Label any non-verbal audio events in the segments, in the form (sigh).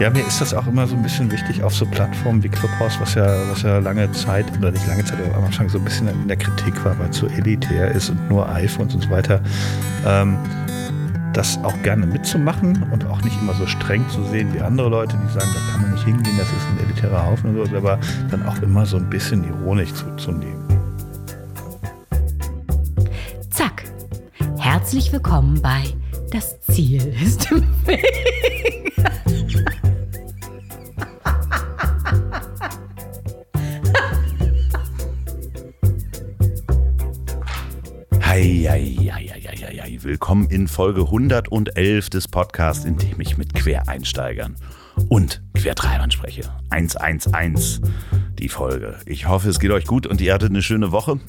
Ja, mir ist das auch immer so ein bisschen wichtig auf so Plattformen wie Clubhouse, was ja, was ja lange Zeit, oder nicht lange Zeit, aber am Anfang so ein bisschen in der Kritik war, weil es so elitär ist und nur iPhones und so weiter. Ähm, das auch gerne mitzumachen und auch nicht immer so streng zu sehen wie andere Leute, die sagen, da kann man nicht hingehen, das ist ein elitärer Haufen und so, aber dann auch immer so ein bisschen ironisch zuzunehmen. Zack. Herzlich willkommen bei Das Ziel ist im Weg. Eieieiei. Willkommen in Folge 111 des Podcasts, in dem ich mit Quereinsteigern und Quertreibern spreche. 111, die Folge. Ich hoffe, es geht euch gut und ihr hattet eine schöne Woche.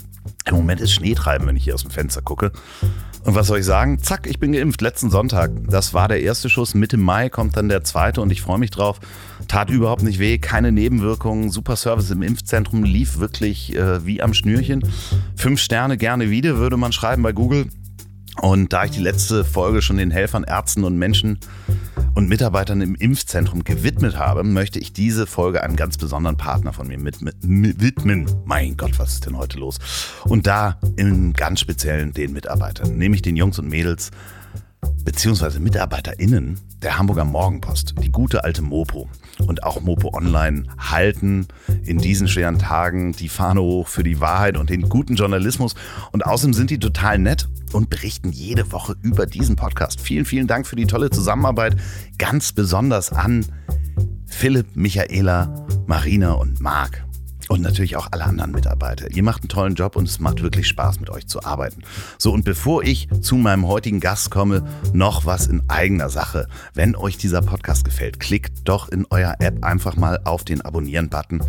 Im Moment ist Schneetreiben, wenn ich hier aus dem Fenster gucke. Und was soll ich sagen? Zack, ich bin geimpft. Letzten Sonntag. Das war der erste Schuss. Mitte Mai kommt dann der zweite und ich freue mich drauf. Tat überhaupt nicht weh, keine Nebenwirkungen. Super Service im Impfzentrum lief wirklich äh, wie am Schnürchen. Fünf Sterne gerne wieder, würde man schreiben bei Google. Und da ich die letzte Folge schon den Helfern, Ärzten und Menschen und Mitarbeitern im Impfzentrum gewidmet habe, möchte ich diese Folge einem ganz besonderen Partner von mir mit, mit, mit, widmen. Mein Gott, was ist denn heute los? Und da im ganz speziellen den Mitarbeitern, nämlich den Jungs und Mädels beziehungsweise MitarbeiterInnen der Hamburger Morgenpost, die gute alte Mopo und auch Mopo Online halten in diesen schweren Tagen die Fahne hoch für die Wahrheit und den guten Journalismus. Und außerdem sind die total nett und berichten jede Woche über diesen Podcast. Vielen, vielen Dank für die tolle Zusammenarbeit. Ganz besonders an Philipp, Michaela, Marina und Marc und natürlich auch alle anderen Mitarbeiter. Ihr macht einen tollen Job und es macht wirklich Spaß, mit euch zu arbeiten. So, und bevor ich zu meinem heutigen Gast komme, noch was in eigener Sache. Wenn euch dieser Podcast gefällt, klickt doch in eurer App einfach mal auf den Abonnieren-Button.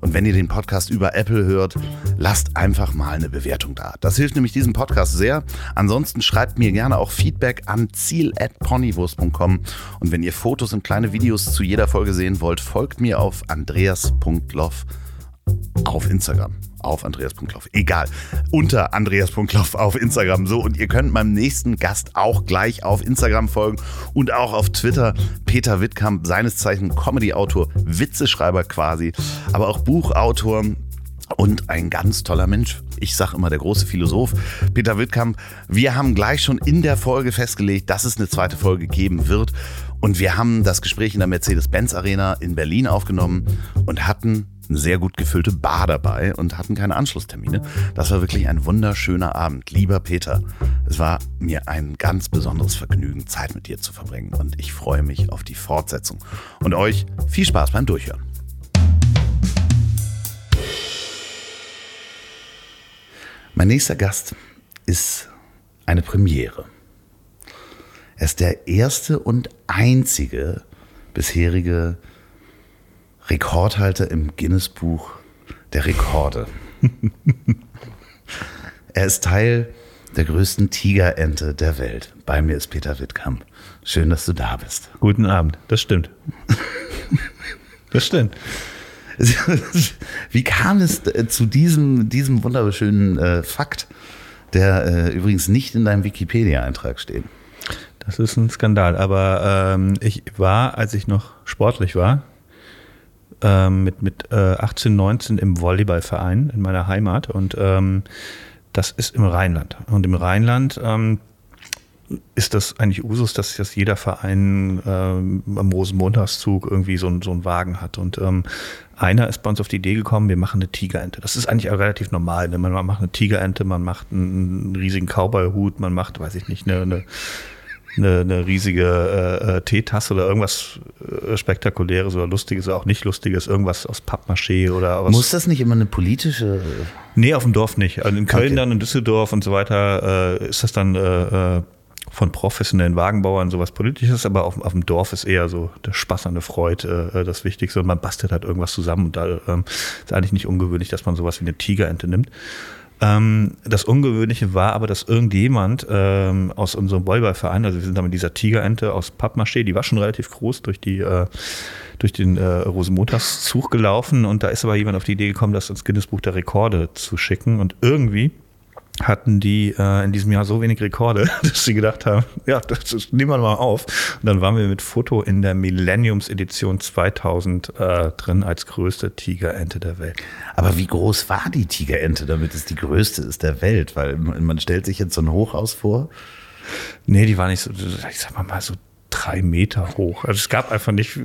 Und wenn ihr den Podcast über Apple hört, lasst einfach mal eine Bewertung da. Das hilft nämlich diesem Podcast sehr. Ansonsten schreibt mir gerne auch Feedback an ziel.ponywurst.com. Und wenn ihr Fotos und kleine Videos zu jeder Folge sehen wollt, folgt mir auf andreas.loff auf Instagram. Auf Andreas.loff. Egal. Unter Andreas.loff auf Instagram. So, und ihr könnt meinem nächsten Gast auch gleich auf Instagram folgen und auch auf Twitter. Peter Wittkamp, seines Zeichen Comedy-Autor, Witzeschreiber quasi, aber auch Buchautor und ein ganz toller Mensch. Ich sage immer der große Philosoph Peter Wittkamp. Wir haben gleich schon in der Folge festgelegt, dass es eine zweite Folge geben wird. Und wir haben das Gespräch in der Mercedes-Benz Arena in Berlin aufgenommen und hatten sehr gut gefüllte Bar dabei und hatten keine Anschlusstermine. Das war wirklich ein wunderschöner Abend. Lieber Peter, es war mir ein ganz besonderes Vergnügen, Zeit mit dir zu verbringen und ich freue mich auf die Fortsetzung. Und euch viel Spaß beim Durchhören. Mein nächster Gast ist eine Premiere. Er ist der erste und einzige bisherige Rekordhalter im Guinness-Buch der Rekorde. (laughs) er ist Teil der größten Tigerente der Welt. Bei mir ist Peter Wittkamp. Schön, dass du da bist. Guten Abend, das stimmt. das stimmt. Wie kam es äh, zu diesem, diesem wunderschönen äh, Fakt, der äh, übrigens nicht in deinem Wikipedia-Eintrag steht? Das ist ein Skandal, aber ähm, ich war, als ich noch sportlich war, ähm, mit, mit äh, 18, 19 im Volleyballverein in meiner Heimat und ähm, das ist im Rheinland. Und im Rheinland ähm, ist das eigentlich Usus, dass, dass jeder Verein ähm, am Rosenmontagszug irgendwie so, so einen Wagen hat. Und ähm, einer ist bei uns auf die Idee gekommen, wir machen eine Tigerente. Das ist eigentlich relativ normal. Ne? Man macht eine Tigerente, man macht einen riesigen Cowboy-Hut, man macht, weiß ich nicht, eine, eine eine, eine riesige äh, äh, Teetasse oder irgendwas äh, Spektakuläres oder Lustiges oder auch nicht Lustiges, irgendwas aus Pappmaché oder was. Muss das nicht immer eine politische? Nee, auf dem Dorf nicht. Also in Köln okay. dann, in Düsseldorf und so weiter äh, ist das dann äh, äh, von professionellen Wagenbauern sowas Politisches, aber auf, auf dem Dorf ist eher so der Spaß an der Freude äh, das Wichtigste und man bastelt halt irgendwas zusammen und da ähm, ist eigentlich nicht ungewöhnlich, dass man sowas wie eine Tigerente nimmt. Ähm, das Ungewöhnliche war aber, dass irgendjemand ähm, aus unserem Volleyballverein, also wir sind da mit dieser Tigerente aus Pappmaché, die war schon relativ groß durch die äh, durch den äh, Rosenmontagszug gelaufen. Und da ist aber jemand auf die Idee gekommen, das ins Guinness Buch der Rekorde zu schicken. Und irgendwie hatten die äh, in diesem Jahr so wenig Rekorde, (laughs) dass sie gedacht haben, ja, das, das nehmen wir mal auf. Und dann waren wir mit Foto in der Millenniums-Edition 2000 äh, drin als größte Tigerente der Welt. Aber wie groß war die Tigerente, damit es die größte ist der Welt? Weil man stellt sich jetzt so ein Hochhaus vor. Nee, die war nicht so, ich sag mal mal so drei Meter hoch. Also es gab einfach nicht,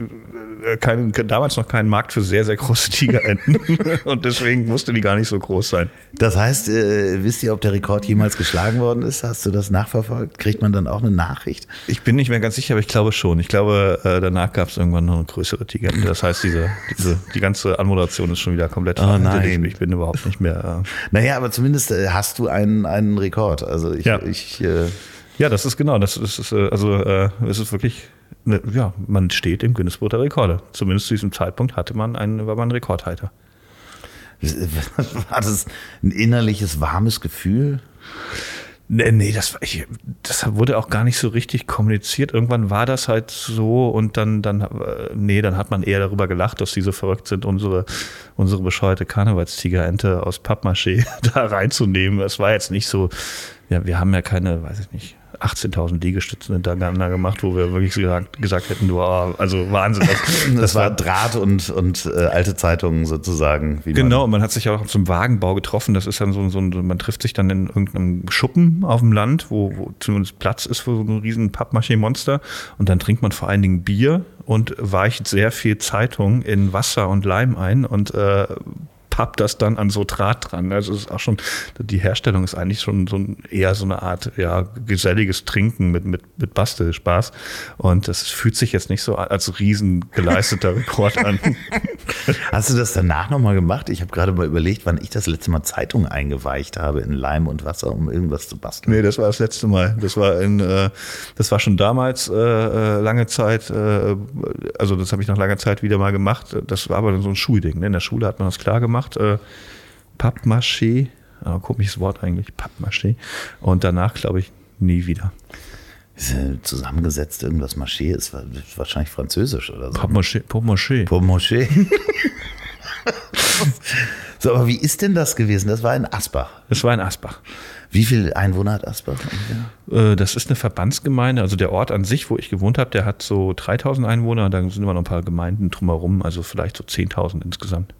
äh, keinen, damals noch keinen Markt für sehr, sehr große Tigerenten. (laughs) und deswegen musste die gar nicht so groß sein. Das heißt, äh, wisst ihr, ob der Rekord jemals geschlagen worden ist? Hast du das nachverfolgt? Kriegt man dann auch eine Nachricht? Ich bin nicht mehr ganz sicher, aber ich glaube schon. Ich glaube, äh, danach gab es irgendwann noch eine größere Tigerente. Das heißt, diese, diese, die ganze Anmoderation ist schon wieder komplett oh, nein. Ich, ich, bin überhaupt nicht mehr. Äh naja, aber zumindest äh, hast du einen, einen Rekord. Also ich, ja. ich äh ja, das ist genau. Das ist, äh, also äh, es ist wirklich, ne, ja, man steht im Guinness Buch der Rekorde. Zumindest zu diesem Zeitpunkt hatte man einen, war man Rekordhalter. War das (laughs) ein innerliches warmes Gefühl? Nee, nee das, ich, das wurde auch gar nicht so richtig kommuniziert. Irgendwann war das halt so und dann, dann, äh, nee, dann hat man eher darüber gelacht, dass die so verrückt sind, unsere, unsere bescheuerte Karnevalstigerente aus Pappmaché (laughs) da reinzunehmen. Es war jetzt nicht so, ja, wir haben ja keine, weiß ich nicht, 18.000 Liegestützen hintereinander gemacht, wo wir wirklich gesagt, gesagt hätten, du, oh, also Wahnsinn. Das, das, war Draht und, und äh, alte Zeitungen sozusagen. genau, man, man hat sich auch zum Wagenbau getroffen. Das ist dann so, so, man trifft sich dann in irgendeinem Schuppen auf dem Land, wo, wo zumindest Platz ist für so ein riesen Pappmaché-Monster. Und dann trinkt man vor allen Dingen Bier und weicht sehr viel Zeitung in Wasser und Leim ein und äh, pappt das dann an so Draht dran. Also es ist auch schon, die Herstellung ist eigentlich schon so ein, eher so eine Art ja, geselliges Trinken mit, mit, mit Bastelspaß. Und das fühlt sich jetzt nicht so als riesen geleisteter Rekord an. (laughs) Hast du das danach nochmal gemacht? Ich habe gerade mal überlegt, wann ich das letzte Mal Zeitung eingeweicht habe in Leim und Wasser, um irgendwas zu basteln. Nee, das war das letzte Mal. Das war in, äh, das war schon damals äh, äh lange Zeit, äh, also das habe ich nach langer Zeit wieder mal gemacht. Das war aber so ein Schulding. Ne? In der Schule hat man das klar gemacht gemacht. Äh, Pappmaché, äh, komisches Wort eigentlich, Pappmaché. Und danach, glaube ich, nie wieder. Ist ja zusammengesetzt irgendwas Maché ist wahrscheinlich französisch oder so. Pappmaché. Pappmaché. Pappmaché. (laughs) so, aber wie ist denn das gewesen? Das war in Asbach. Das war in Asbach. Wie viele Einwohner hat Asbach? Äh, das ist eine Verbandsgemeinde. Also der Ort an sich, wo ich gewohnt habe, der hat so 3000 Einwohner. Da sind immer noch ein paar Gemeinden drumherum, also vielleicht so 10.000 insgesamt.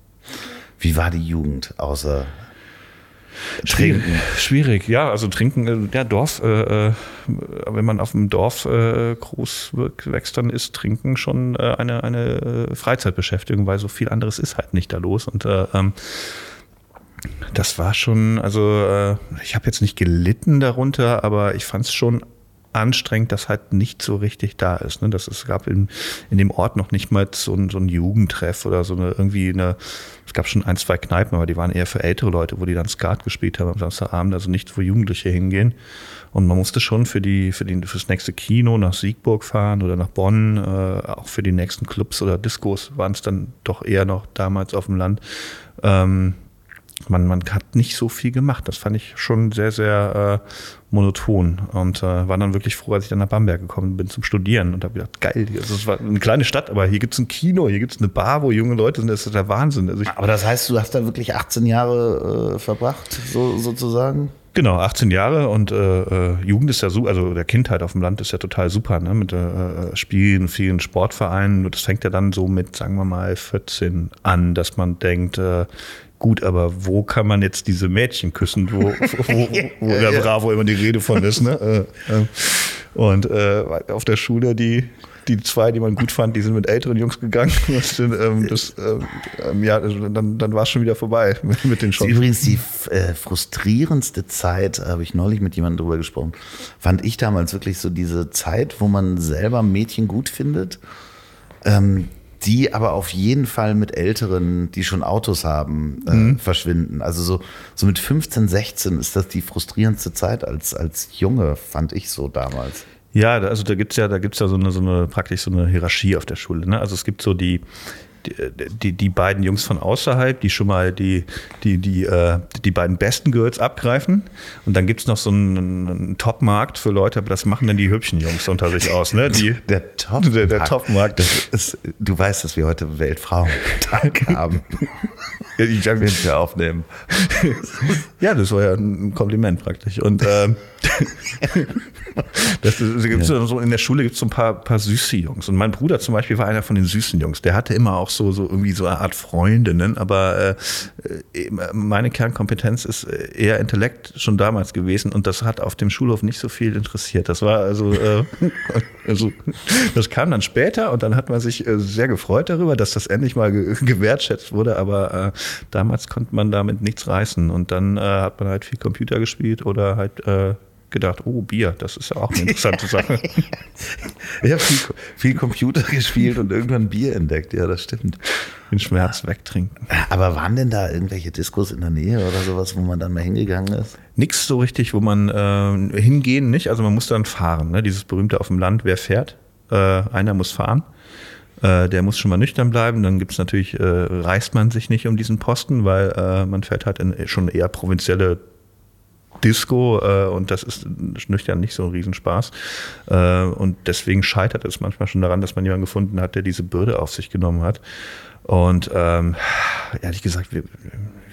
Wie war die Jugend außer Trinken. Schwierig, ja. Also trinken, äh, ja, Dorf, äh, äh, wenn man auf dem Dorf äh, groß wächst, dann ist Trinken schon äh, eine, eine Freizeitbeschäftigung, weil so viel anderes ist halt nicht da los. Und äh, ähm, das war schon, also ich habe jetzt nicht gelitten darunter, aber ich fand es schon anstrengend, dass halt nicht so richtig da ist. Ne? Das, es gab in, in dem Ort noch nicht mal so ein, so ein Jugendtreff oder so eine irgendwie eine, es gab schon ein, zwei Kneipen, aber die waren eher für ältere Leute, wo die dann Skat gespielt haben am Samstagabend, also nicht, wo Jugendliche hingehen. Und man musste schon für die, für die, fürs nächste Kino nach Siegburg fahren oder nach Bonn, äh, auch für die nächsten Clubs oder Diskos waren es dann doch eher noch damals auf dem Land. Ähm, man, man hat nicht so viel gemacht. Das fand ich schon sehr, sehr äh, monoton und äh, war dann wirklich froh, als ich dann nach Bamberg gekommen bin zum Studieren und habe gedacht, geil, also es war eine kleine Stadt, aber hier gibt es ein Kino, hier gibt es eine Bar, wo junge Leute sind, das ist der Wahnsinn. Also aber das heißt, du hast da wirklich 18 Jahre äh, verbracht, so, sozusagen? Genau, 18 Jahre und äh, äh, Jugend ist ja so, also der Kindheit auf dem Land ist ja total super, ne? Mit äh, Spielen, vielen Sportvereinen. Das fängt ja dann so mit, sagen wir mal, 14 an, dass man denkt, äh, Gut, aber wo kann man jetzt diese Mädchen küssen, wo, wo, wo der Bravo immer die Rede von ist, ne? Äh, äh. Und äh, auf der Schule, die, die zwei, die man gut fand, die sind mit älteren Jungs gegangen. Das, ähm, das, ähm, ja, also dann, dann war es schon wieder vorbei mit, mit den Chancen. Übrigens die äh, frustrierendste Zeit, habe ich neulich mit jemandem drüber gesprochen, fand ich damals wirklich so diese Zeit, wo man selber Mädchen gut findet. Ähm, die aber auf jeden Fall mit Älteren, die schon Autos haben, äh, mhm. verschwinden. Also so, so mit 15, 16 ist das die frustrierendste Zeit als, als Junge, fand ich so damals. Ja, also da gibt's ja, da gibt's ja so eine, so eine praktisch so eine Hierarchie auf der Schule. Ne? Also es gibt so die, die, die beiden Jungs von außerhalb, die schon mal die, die, die, äh, die beiden besten Girls abgreifen. Und dann gibt es noch so einen, einen Top-Markt für Leute, aber das machen dann die hübschen Jungs unter sich aus. Ne? Die, (laughs) der Top-Markt. Der, der Top du weißt, dass wir heute Weltfrauentag (laughs) haben. ich kann mich ja aufnehmen. (laughs) ja, das war ja ein Kompliment praktisch. Und ähm, das, das gibt's ja. so in der Schule gibt es so ein paar, paar süße Jungs. Und mein Bruder zum Beispiel war einer von den süßen Jungs. Der hatte immer auch so, so irgendwie so eine Art Freundinnen, aber äh, äh meine Kernkompetenz ist äh, eher Intellekt schon damals gewesen und das hat auf dem Schulhof nicht so viel interessiert. Das war also, äh, (laughs) also das kam dann später und dann hat man sich äh, sehr gefreut darüber, dass das endlich mal ge (laughs) gewertschätzt wurde, aber äh, damals konnte man damit nichts reißen und dann äh, hat man halt viel Computer gespielt oder halt äh, gedacht, oh, Bier, das ist ja auch eine (laughs) interessante Sache. ich habe viel, viel, Computer gespielt und irgendwann Bier entdeckt, ja, das stimmt. Den Schmerz wegtrinken. Aber waren denn da irgendwelche Diskos in der Nähe oder sowas, wo man dann mal hingegangen ist? Nix so richtig, wo man äh, hingehen nicht, also man muss dann fahren, ne? dieses berühmte auf dem Land, wer fährt? Äh, einer muss fahren. Äh, der muss schon mal nüchtern bleiben. Dann gibt es natürlich, äh, reißt man sich nicht um diesen Posten, weil äh, man fährt halt in schon eher provinzielle Disco äh, und das ist nüchtern nicht so ein Riesenspaß. Äh, und deswegen scheitert es manchmal schon daran, dass man jemanden gefunden hat, der diese Bürde auf sich genommen hat. Und ähm, ehrlich gesagt, wir,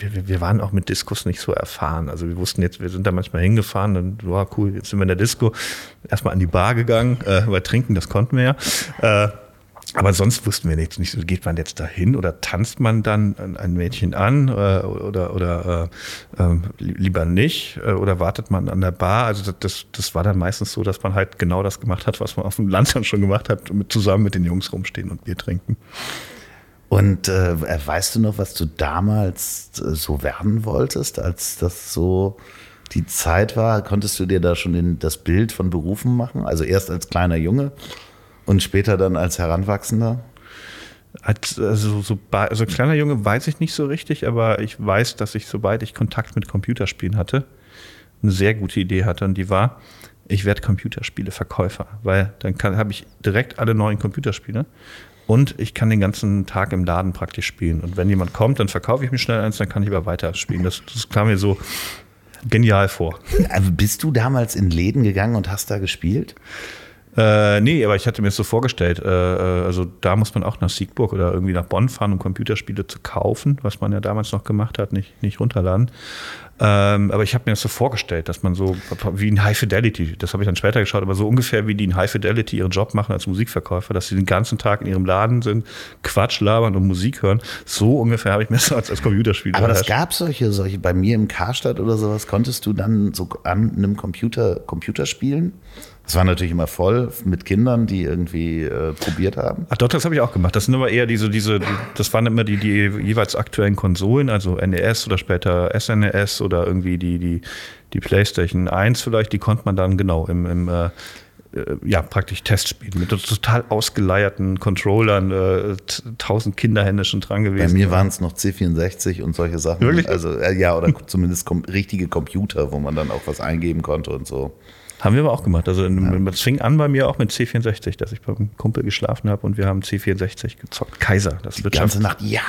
wir, wir waren auch mit Diskus nicht so erfahren. Also wir wussten jetzt, wir sind da manchmal hingefahren, dann war cool, jetzt sind wir in der Disco, erstmal an die Bar gegangen, äh, weil trinken, das konnten wir ja. Äh, aber sonst wussten wir nichts. Nicht, geht man jetzt dahin oder tanzt man dann ein Mädchen an äh, oder, oder äh, äh, lieber nicht äh, oder wartet man an der Bar? Also das, das war dann meistens so, dass man halt genau das gemacht hat, was man auf dem Land dann schon gemacht hat, mit, zusammen mit den Jungs rumstehen und Bier trinken. Und äh, weißt du noch, was du damals äh, so werden wolltest, als das so die Zeit war? Konntest du dir da schon den, das Bild von Berufen machen? Also erst als kleiner Junge und später dann als Heranwachsender? Als, also, so, also kleiner Junge weiß ich nicht so richtig, aber ich weiß, dass ich, sobald ich Kontakt mit Computerspielen hatte, eine sehr gute Idee hatte und die war, ich werde Computerspiele-Verkäufer, weil dann habe ich direkt alle neuen Computerspiele und ich kann den ganzen Tag im Laden praktisch spielen. Und wenn jemand kommt, dann verkaufe ich mir schnell eins, dann kann ich aber weiter spielen. Das, das kam mir so genial vor. Also bist du damals in Läden gegangen und hast da gespielt? Äh, nee, aber ich hatte mir das so vorgestellt. Äh, äh, also da muss man auch nach Siegburg oder irgendwie nach Bonn fahren, um Computerspiele zu kaufen, was man ja damals noch gemacht hat, nicht, nicht runterladen. Ähm, aber ich habe mir das so vorgestellt, dass man so wie in High Fidelity, das habe ich dann später geschaut, aber so ungefähr wie die in High Fidelity ihren Job machen als Musikverkäufer, dass sie den ganzen Tag in ihrem Laden sind, Quatsch labern und Musik hören. So ungefähr habe ich mir das als, als Computerspieler. Aber das gab solche, solche bei mir im Karstadt oder sowas, konntest du dann so an einem Computer Computer spielen? Das war natürlich immer voll mit Kindern, die irgendwie äh, probiert haben. Ach doch, das habe ich auch gemacht. Das sind aber eher diese, diese, das waren immer die, die jeweils aktuellen Konsolen, also NES oder später SNES e oder irgendwie die, die, die PlayStation 1 vielleicht, die konnte man dann genau im, im äh, äh ja, praktisch Testspielen mit total ausgeleierten Controllern, äh, tausend Kinderhände schon dran gewesen. Bei mir waren es noch C64 und solche Sachen. Wirklich? Also, äh, ja, oder (laughs) zumindest richtige Computer, wo man dann auch was eingeben konnte und so. Haben wir aber auch gemacht. Also es fing an bei mir auch mit C64, dass ich beim Kumpel geschlafen habe und wir haben C64 gezockt. Kaiser, das Die ganze Nacht, ja,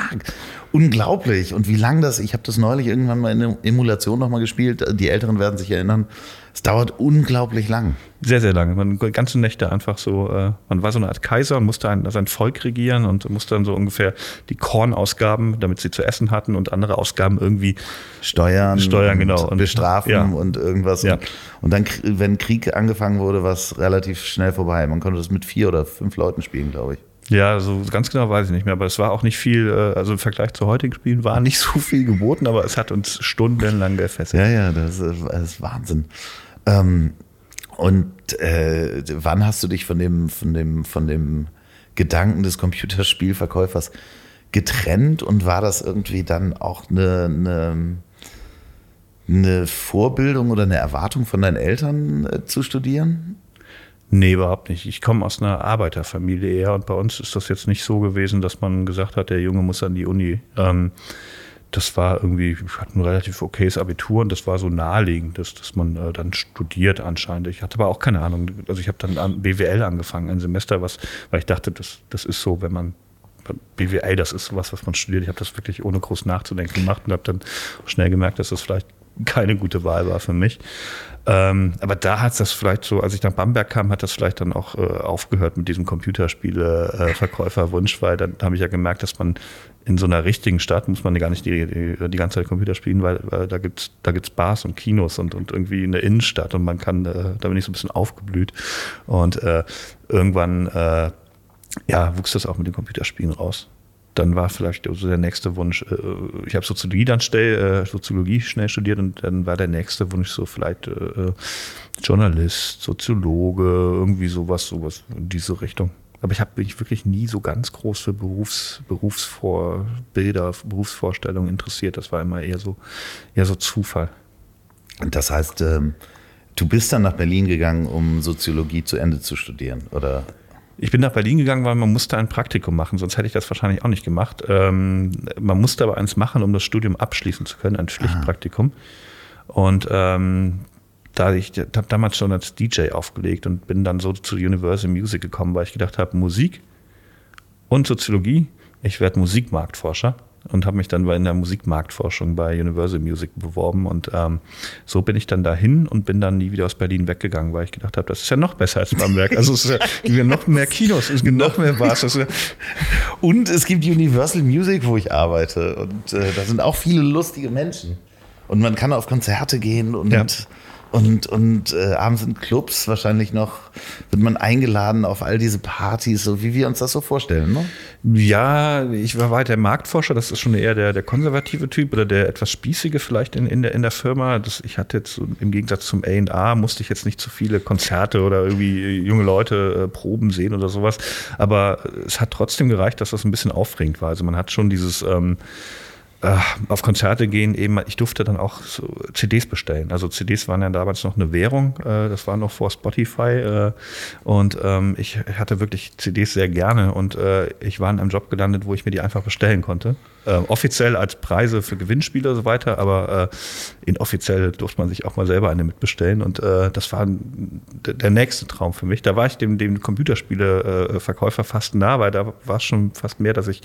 unglaublich. Und wie lang das, ich habe das neulich irgendwann mal in der Emulation nochmal gespielt, die Älteren werden sich erinnern, es dauert unglaublich lang. Sehr, sehr lange. Man ganze Nächte einfach so, äh, man war so eine Art Kaiser und musste ein, sein Volk regieren und musste dann so ungefähr die Kornausgaben, damit sie zu essen hatten und andere Ausgaben irgendwie steuern, steuern genau. und bestrafen ja. und irgendwas. Ja. Und dann, wenn Krieg angefangen wurde, war es relativ schnell vorbei. Man konnte das mit vier oder fünf Leuten spielen, glaube ich. Ja, so ganz genau weiß ich nicht mehr, aber es war auch nicht viel, äh, also im Vergleich zu heutigen Spielen war nicht so viel geboten, aber es hat uns stundenlang gefesselt. Ja, ja, das ist, das ist Wahnsinn. Ähm, und äh, wann hast du dich von dem, von dem, von dem Gedanken des Computerspielverkäufers getrennt und war das irgendwie dann auch eine, eine, eine Vorbildung oder eine Erwartung von deinen Eltern äh, zu studieren? Nee, überhaupt nicht. Ich komme aus einer Arbeiterfamilie eher und bei uns ist das jetzt nicht so gewesen, dass man gesagt hat, der Junge muss an die Uni. Ähm, das war irgendwie, ich hatte ein relativ okayes Abitur und das war so naheliegend, dass, dass man äh, dann studiert anscheinend. Ich hatte aber auch keine Ahnung. Also ich habe dann an BWL angefangen, ein Semester, was, weil ich dachte, das, das ist so, wenn man BWA, das ist sowas, was man studiert. Ich habe das wirklich ohne groß nachzudenken gemacht und habe dann schnell gemerkt, dass das vielleicht keine gute Wahl war für mich. Ähm, aber da hat das vielleicht so, als ich nach Bamberg kam, hat das vielleicht dann auch äh, aufgehört mit diesem Computerspiele-Verkäuferwunsch, äh, weil dann habe ich ja gemerkt, dass man in so einer richtigen Stadt muss man gar nicht die, die, die ganze Zeit Computer spielen, weil, weil da gibt's da gibt's Bars und Kinos und, und irgendwie eine Innenstadt und man kann, äh, da bin ich so ein bisschen aufgeblüht. Und äh, irgendwann äh, ja, wuchs das auch mit den Computerspielen raus dann war vielleicht so der nächste Wunsch, äh, ich habe Soziologie dann schnell, äh, Soziologie schnell studiert und dann war der nächste Wunsch so vielleicht äh, Journalist, Soziologe, irgendwie sowas, sowas in diese Richtung. Aber ich habe mich wirklich nie so ganz groß für Berufs, Berufsvorbilder, Berufsvorstellungen interessiert. Das war immer eher so, eher so Zufall. Das heißt, ähm, du bist dann nach Berlin gegangen, um Soziologie zu Ende zu studieren, oder? Ich bin nach Berlin gegangen, weil man musste ein Praktikum machen, sonst hätte ich das wahrscheinlich auch nicht gemacht. Ähm, man musste aber eins machen, um das Studium abschließen zu können, ein Pflichtpraktikum. Und ähm, da ich habe damals schon als DJ aufgelegt und bin dann so zu Universal Music gekommen, weil ich gedacht habe, Musik und Soziologie, ich werde Musikmarktforscher und habe mich dann in der Musikmarktforschung bei Universal Music beworben und ähm, so bin ich dann dahin und bin dann nie wieder aus Berlin weggegangen, weil ich gedacht habe, das ist ja noch besser als Bamberg. Also es gibt ja (laughs) noch mehr Kinos, es gibt noch mehr Bars. (laughs) und es gibt Universal Music, wo ich arbeite und äh, da sind auch viele lustige Menschen und man kann auf Konzerte gehen und ja und, und äh, abends in Clubs wahrscheinlich noch wird man eingeladen auf all diese Partys, so wie wir uns das so vorstellen, ne? Ja, ich war weiter Marktforscher, das ist schon eher der, der konservative Typ oder der etwas spießige vielleicht in, in, der, in der Firma. Das, ich hatte jetzt im Gegensatz zum A&A musste ich jetzt nicht zu viele Konzerte oder irgendwie junge Leute äh, Proben sehen oder sowas, aber es hat trotzdem gereicht, dass das ein bisschen aufregend war. Also man hat schon dieses ähm, äh, auf Konzerte gehen eben, ich durfte dann auch so CDs bestellen. Also CDs waren ja damals noch eine Währung, äh, das war noch vor Spotify äh, und ähm, ich hatte wirklich CDs sehr gerne und ich war in einem Job gelandet, wo ich mir die einfach bestellen konnte. Offiziell als Preise für Gewinnspiele und so weiter, aber inoffiziell durfte man sich auch mal selber eine mitbestellen und das war der nächste Traum für mich. Da war ich dem, dem Computerspieleverkäufer fast nah, weil da war es schon fast mehr, dass ich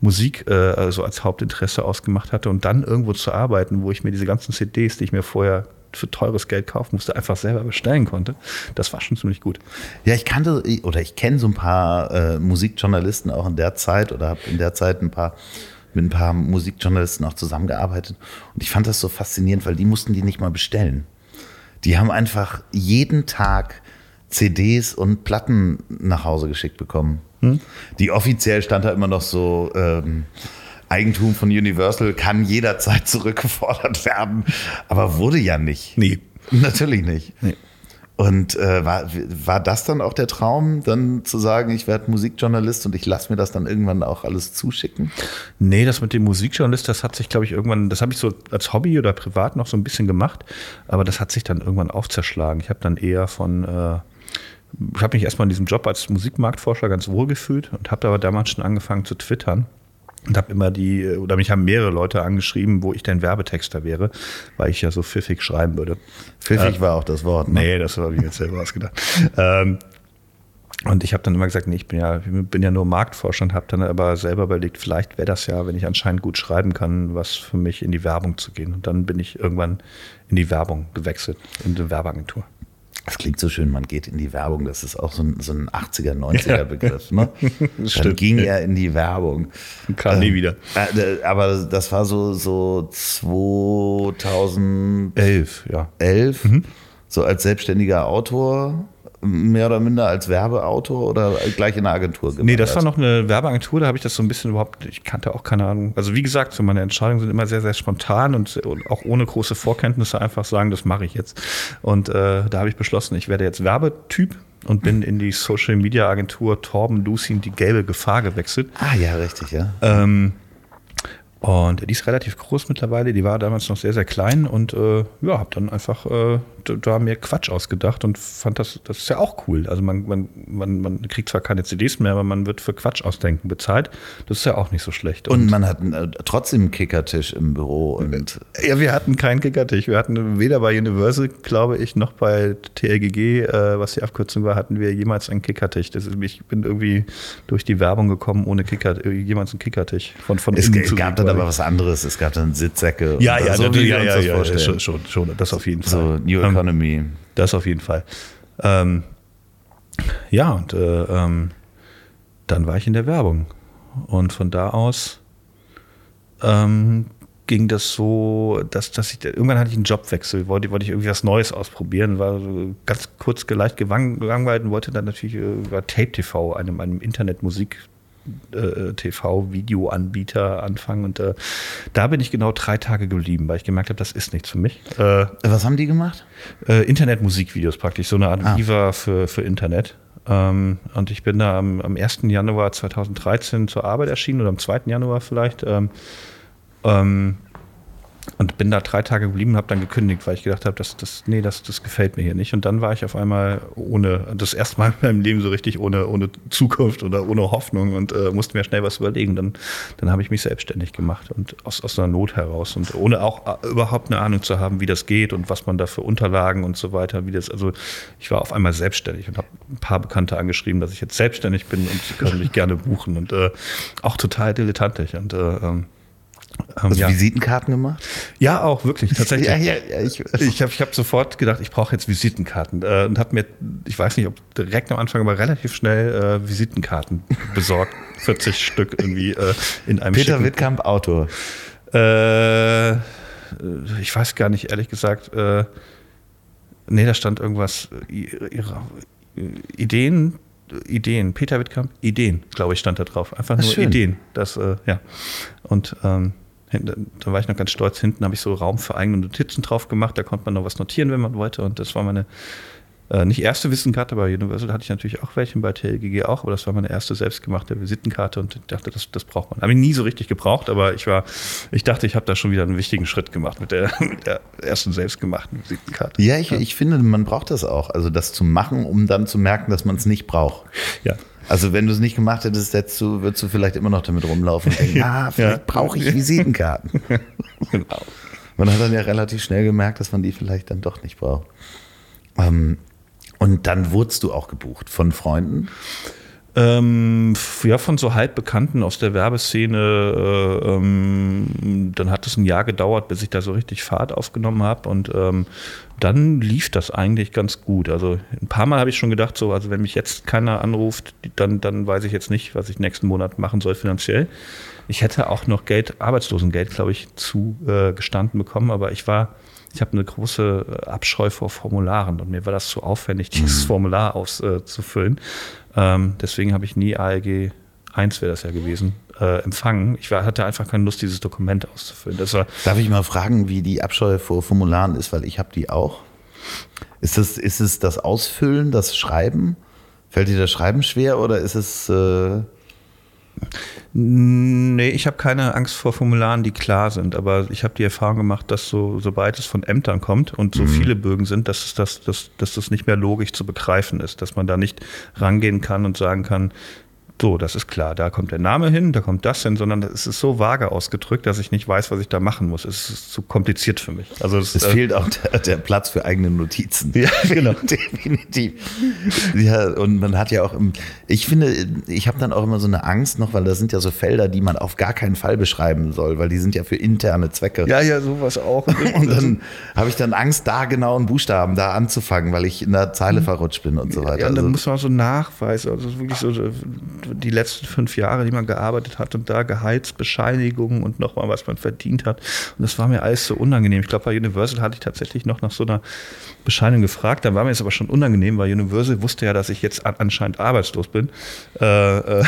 Musik äh, also als Hauptinteresse ausgemacht hatte und dann irgendwo zu arbeiten, wo ich mir diese ganzen CDs, die ich mir vorher für teures Geld kaufen musste, einfach selber bestellen konnte. Das war schon ziemlich gut. Ja, ich kannte oder ich kenne so ein paar äh, Musikjournalisten auch in der Zeit oder habe in der Zeit ein paar mit ein paar Musikjournalisten auch zusammengearbeitet und ich fand das so faszinierend, weil die mussten die nicht mal bestellen. Die haben einfach jeden Tag CDs und Platten nach Hause geschickt bekommen. Hm? Die offiziell stand da immer noch so, ähm, Eigentum von Universal kann jederzeit (laughs) zurückgefordert werden, aber wurde ja nicht. Nee. Natürlich nicht. Nee. Und äh, war, war das dann auch der Traum, dann zu sagen, ich werde Musikjournalist und ich lasse mir das dann irgendwann auch alles zuschicken? Nee, das mit dem Musikjournalist, das hat sich, glaube ich, irgendwann, das habe ich so als Hobby oder privat noch so ein bisschen gemacht, aber das hat sich dann irgendwann auch zerschlagen. Ich habe dann eher von äh, ich habe mich erstmal in diesem Job als Musikmarktforscher ganz wohl gefühlt und habe aber damals schon angefangen zu twittern und habe immer die, oder mich haben mehrere Leute angeschrieben, wo ich denn Werbetexter wäre, weil ich ja so pfiffig schreiben würde. Pfiffig äh, war auch das Wort. Ne? Nee, das habe ich jetzt selber ausgedacht. ähm, und ich habe dann immer gesagt, nee, ich bin ja, bin ja nur Marktforscher und habe dann aber selber überlegt, vielleicht wäre das ja, wenn ich anscheinend gut schreiben kann, was für mich in die Werbung zu gehen. Und dann bin ich irgendwann in die Werbung gewechselt, in die Werbeagentur. Das klingt so schön, man geht in die Werbung. Das ist auch so ein, so ein 80er, 90er Begriff. Ne? (laughs) Dann ging er in die Werbung. Kam nie ähm, wieder. Äh, aber das war so, so 2011, ja. 11, mhm. so als selbstständiger Autor mehr oder minder als Werbeautor oder gleich in der Agentur gemacht? Nee, das war noch eine Werbeagentur, da habe ich das so ein bisschen überhaupt, ich kannte auch keine Ahnung. Also wie gesagt, so meine Entscheidungen sind immer sehr, sehr spontan und, auch ohne große Vorkenntnisse einfach sagen, das mache ich jetzt. Und äh, da habe ich beschlossen, ich werde jetzt Werbetyp und bin in die Social Media Agentur Torben Lucien die gelbe Gefahr gewechselt. Ah ja, richtig, ja. Ähm, Und die ist relativ groß mittlerweile, die war damals noch sehr, sehr klein und äh, ja, habe dann einfach äh, da mir Quatsch ausgedacht und fand das, das ist ja auch cool. Also man, man, man, man kriegt zwar keine CDs mehr, aber man wird für Quatsch ausdenken bezahlt. Das ist ja auch nicht so schlecht. Und, und man hat äh, trotzdem einen Kickertisch im Büro. Und ja, wir hatten keinen Kickertisch. Wir hatten weder bei Universal, glaube ich, noch bei TLGG, äh, was die Abkürzung war, hatten wir jemals einen Kickertisch. Das ist, ich bin irgendwie durch die Werbung gekommen, ohne Kicker, jemals einen Kickertisch. Von, von es gab dann aber was anderes. Es gab dann Sitzsäcke. Ja, ja, so, ja, ja, ja, ja schon, schon, schon, das auf jeden Fall. So New ähm, Economy. Das auf jeden Fall. Ähm, ja, und äh, ähm, dann war ich in der Werbung. Und von da aus ähm, ging das so, dass, dass ich irgendwann hatte ich einen Jobwechsel, wollte, wollte ich irgendwie was Neues ausprobieren, war so ganz kurz leicht gelangweilt und wollte dann natürlich über äh, Tape TV, einem, einem Internetmusik TV-Videoanbieter anfangen. Und äh, da bin ich genau drei Tage geblieben, weil ich gemerkt habe, das ist nichts für mich. Äh, Was haben die gemacht? Äh, Internet-Musikvideos praktisch, so eine Art ah. Viva für, für Internet. Ähm, und ich bin da am, am 1. Januar 2013 zur Arbeit erschienen oder am 2. Januar vielleicht. Ähm, ähm, und bin da drei Tage geblieben und habe dann gekündigt, weil ich gedacht habe, das, das, nee, das, das gefällt mir hier nicht. Und dann war ich auf einmal ohne, das erste Mal in meinem Leben so richtig ohne, ohne Zukunft oder ohne Hoffnung und äh, musste mir schnell was überlegen. Dann, dann habe ich mich selbstständig gemacht und aus, aus einer Not heraus und ohne auch äh, überhaupt eine Ahnung zu haben, wie das geht und was man da für Unterlagen und so weiter, wie das, also ich war auf einmal selbstständig und habe ein paar Bekannte angeschrieben, dass ich jetzt selbstständig bin und sie können mich gerne buchen und äh, auch total dilettantisch und äh, ähm, also ja. Visitenkarten gemacht? Ja, auch wirklich, tatsächlich. ja, ja, ja, ich ich habe ich hab sofort gedacht, ich brauche jetzt Visitenkarten äh, und habe mir, ich weiß nicht, ob direkt am Anfang, aber relativ schnell äh, Visitenkarten besorgt. (laughs) 40 Stück irgendwie äh, in einem Peter schicken. Wittkamp, Autor. Äh, ich weiß gar nicht, ehrlich gesagt. Äh, nee, da stand irgendwas, ihre Ideen, Ideen, Peter Wittkamp, Ideen, glaube ich, stand da drauf. Einfach nur Ideen. Das, äh, ja. Und ähm, da war ich noch ganz stolz. Hinten habe ich so Raum für eigene Notizen drauf gemacht. Da konnte man noch was notieren, wenn man wollte. Und das war meine äh, nicht erste Visitenkarte, bei Universal hatte ich natürlich auch welche, bei TLGG auch, aber das war meine erste selbstgemachte Visitenkarte und ich dachte, das, das braucht man. Habe ich nie so richtig gebraucht, aber ich war, ich dachte, ich habe da schon wieder einen wichtigen Schritt gemacht mit der, (laughs) mit der ersten selbstgemachten Visitenkarte. Ja ich, ja. ich finde, man braucht das auch. Also das zu machen, um dann zu merken, dass man es nicht braucht. Ja. Also wenn du es nicht gemacht hättest, hättest du, würdest du vielleicht immer noch damit rumlaufen und denken, (laughs) ah, vielleicht ja. brauche ich Visitenkarten. (laughs) genau. Man hat dann ja relativ schnell gemerkt, dass man die vielleicht dann doch nicht braucht. Ähm, und dann wurdest du auch gebucht von Freunden? Ähm, ja, von so halbbekannten aus der Werbeszene. Äh, ähm, dann hat es ein Jahr gedauert, bis ich da so richtig Fahrt aufgenommen habe. Und ähm, dann lief das eigentlich ganz gut. Also ein paar Mal habe ich schon gedacht, so, also wenn mich jetzt keiner anruft, dann, dann weiß ich jetzt nicht, was ich nächsten Monat machen soll finanziell. Ich hätte auch noch Geld, Arbeitslosengeld, glaube ich, zugestanden äh, bekommen, aber ich war ich habe eine große äh, Abscheu vor Formularen und mir war das zu aufwendig, dieses mhm. Formular auszufüllen. Äh, ähm, deswegen habe ich nie ALG 1 wäre das ja gewesen, äh, empfangen. Ich war, hatte einfach keine Lust, dieses Dokument auszufüllen. Das Darf ich mal fragen, wie die Abscheu vor Formularen ist, weil ich habe die auch. Ist es, ist es das Ausfüllen, das Schreiben? Fällt dir das Schreiben schwer oder ist es äh, Nee, ich habe keine Angst vor Formularen, die klar sind, aber ich habe die Erfahrung gemacht, dass so, sobald es von Ämtern kommt und so mhm. viele Bögen sind, dass, es das, dass, dass das nicht mehr logisch zu begreifen ist, dass man da nicht rangehen kann und sagen kann, so, das ist klar, da kommt der Name hin, da kommt das hin, sondern es ist so vage ausgedrückt, dass ich nicht weiß, was ich da machen muss. Es ist zu kompliziert für mich. Also es, es äh, fehlt auch der, der, Platz für eigene Notizen. Ja, (laughs) genau. Definitiv. Ja, und man hat ja auch, im, ich finde, ich habe dann auch immer so eine Angst noch, weil da sind ja so Felder, die man auf gar keinen Fall beschreiben soll, weil die sind ja für interne Zwecke. Ja, ja, sowas auch. (laughs) und dann habe ich dann Angst, da genau einen Buchstaben da anzufangen, weil ich in der Zeile mhm. verrutscht bin und so weiter. Ja, und dann also, muss man so nachweisen, also wirklich so die letzten fünf Jahre, die man gearbeitet hat und da Gehaltsbescheinigungen und nochmal, was man verdient hat. Und das war mir alles so unangenehm. Ich glaube, bei Universal hatte ich tatsächlich noch nach so einer Bescheinigung gefragt. Dann war mir es aber schon unangenehm, weil Universal wusste ja, dass ich jetzt anscheinend arbeitslos bin. Äh, äh,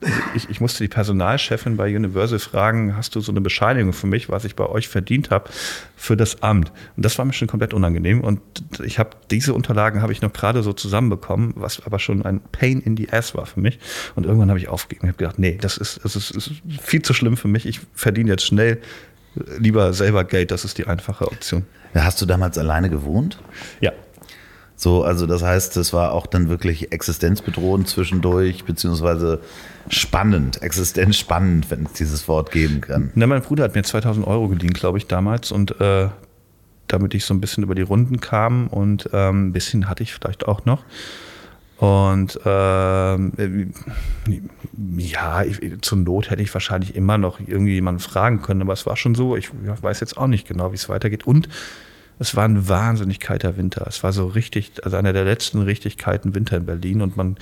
(laughs) ich, ich musste die Personalchefin bei Universal fragen, hast du so eine Bescheinigung für mich, was ich bei euch verdient habe für das Amt? Und das war mir schon komplett unangenehm. Und ich habe diese Unterlagen habe ich noch gerade so zusammenbekommen, was aber schon ein Pain in the Ass war für mich. Und irgendwann habe ich aufgegeben und habe gedacht, nee, das ist, das ist, ist viel zu schlimm für mich. Ich verdiene jetzt schnell lieber selber Geld, das ist die einfache Option. Hast du damals alleine gewohnt? Ja. So, also das heißt, es war auch dann wirklich existenzbedrohend zwischendurch, beziehungsweise spannend, existenzspannend, wenn es dieses Wort geben kann. Na, mein Bruder hat mir 2000 Euro geliehen, glaube ich, damals und äh, damit ich so ein bisschen über die Runden kam und ähm, ein bisschen hatte ich vielleicht auch noch. Und ähm, ja, ich, zur Not hätte ich wahrscheinlich immer noch irgendwie jemanden fragen können, aber es war schon so, ich weiß jetzt auch nicht genau, wie es weitergeht. Und es war ein wahnsinnig kalter Winter. Es war so richtig, also einer der letzten richtig kalten Winter in Berlin und man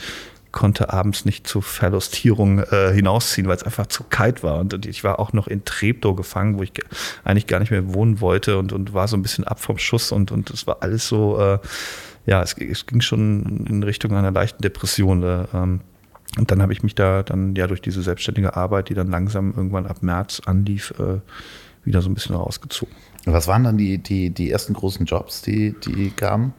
konnte abends nicht zur Verlustierung äh, hinausziehen, weil es einfach zu kalt war. Und ich war auch noch in Treptow gefangen, wo ich eigentlich gar nicht mehr wohnen wollte und, und war so ein bisschen ab vom Schuss und, und es war alles so, äh, ja, es, es, ging schon in Richtung einer leichten Depression. Äh, ähm, und dann habe ich mich da dann ja durch diese selbstständige Arbeit, die dann langsam irgendwann ab März anlief, äh, wieder so ein bisschen rausgezogen. Was waren dann die, die, die ersten großen Jobs, die, die kamen?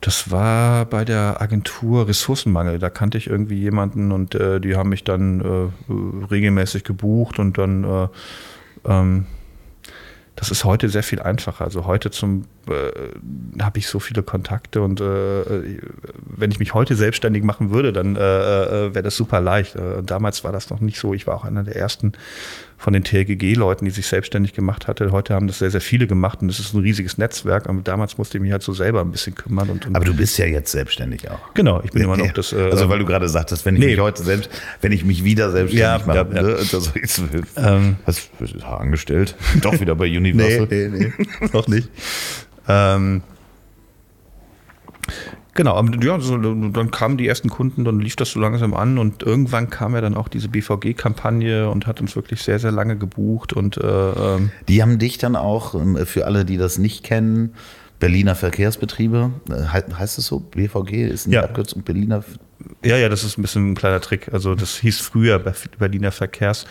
Das war bei der Agentur Ressourcenmangel. Da kannte ich irgendwie jemanden und äh, die haben mich dann äh, regelmäßig gebucht und dann äh, ähm, das ist heute sehr viel einfacher. Also heute zum äh, habe ich so viele Kontakte und äh, wenn ich mich heute selbstständig machen würde, dann äh, äh wäre das super leicht. Äh, damals war das noch nicht so. Ich war auch einer der ersten von den TLGG-Leuten, die sich selbstständig gemacht hatte. Heute haben das sehr, sehr viele gemacht und es ist ein riesiges Netzwerk. Aber damals musste ich mich halt so selber ein bisschen kümmern. Und, und Aber du bist ja jetzt selbstständig auch. Genau, ich bin immer noch das. Äh, also weil du gerade sagtest, wenn ich nee. mich heute selbst, wenn ich mich wieder selbstständig ja, mache, ja, ja. Das ist, ähm, was, angestellt, doch wieder bei (laughs) Universal. nee, nee, nee, noch nicht. Ähm, Genau, ja, so, dann kamen die ersten Kunden, dann lief das so langsam an und irgendwann kam ja dann auch diese BVG-Kampagne und hat uns wirklich sehr, sehr lange gebucht. Und, äh, ähm die haben dich dann auch, ähm, für alle, die das nicht kennen, Berliner Verkehrsbetriebe, äh, heißt es so? BVG ist eine ja. Abkürzung Berliner. Ja, ja, das ist ein bisschen ein kleiner Trick. Also das hieß früher Berliner Verkehrs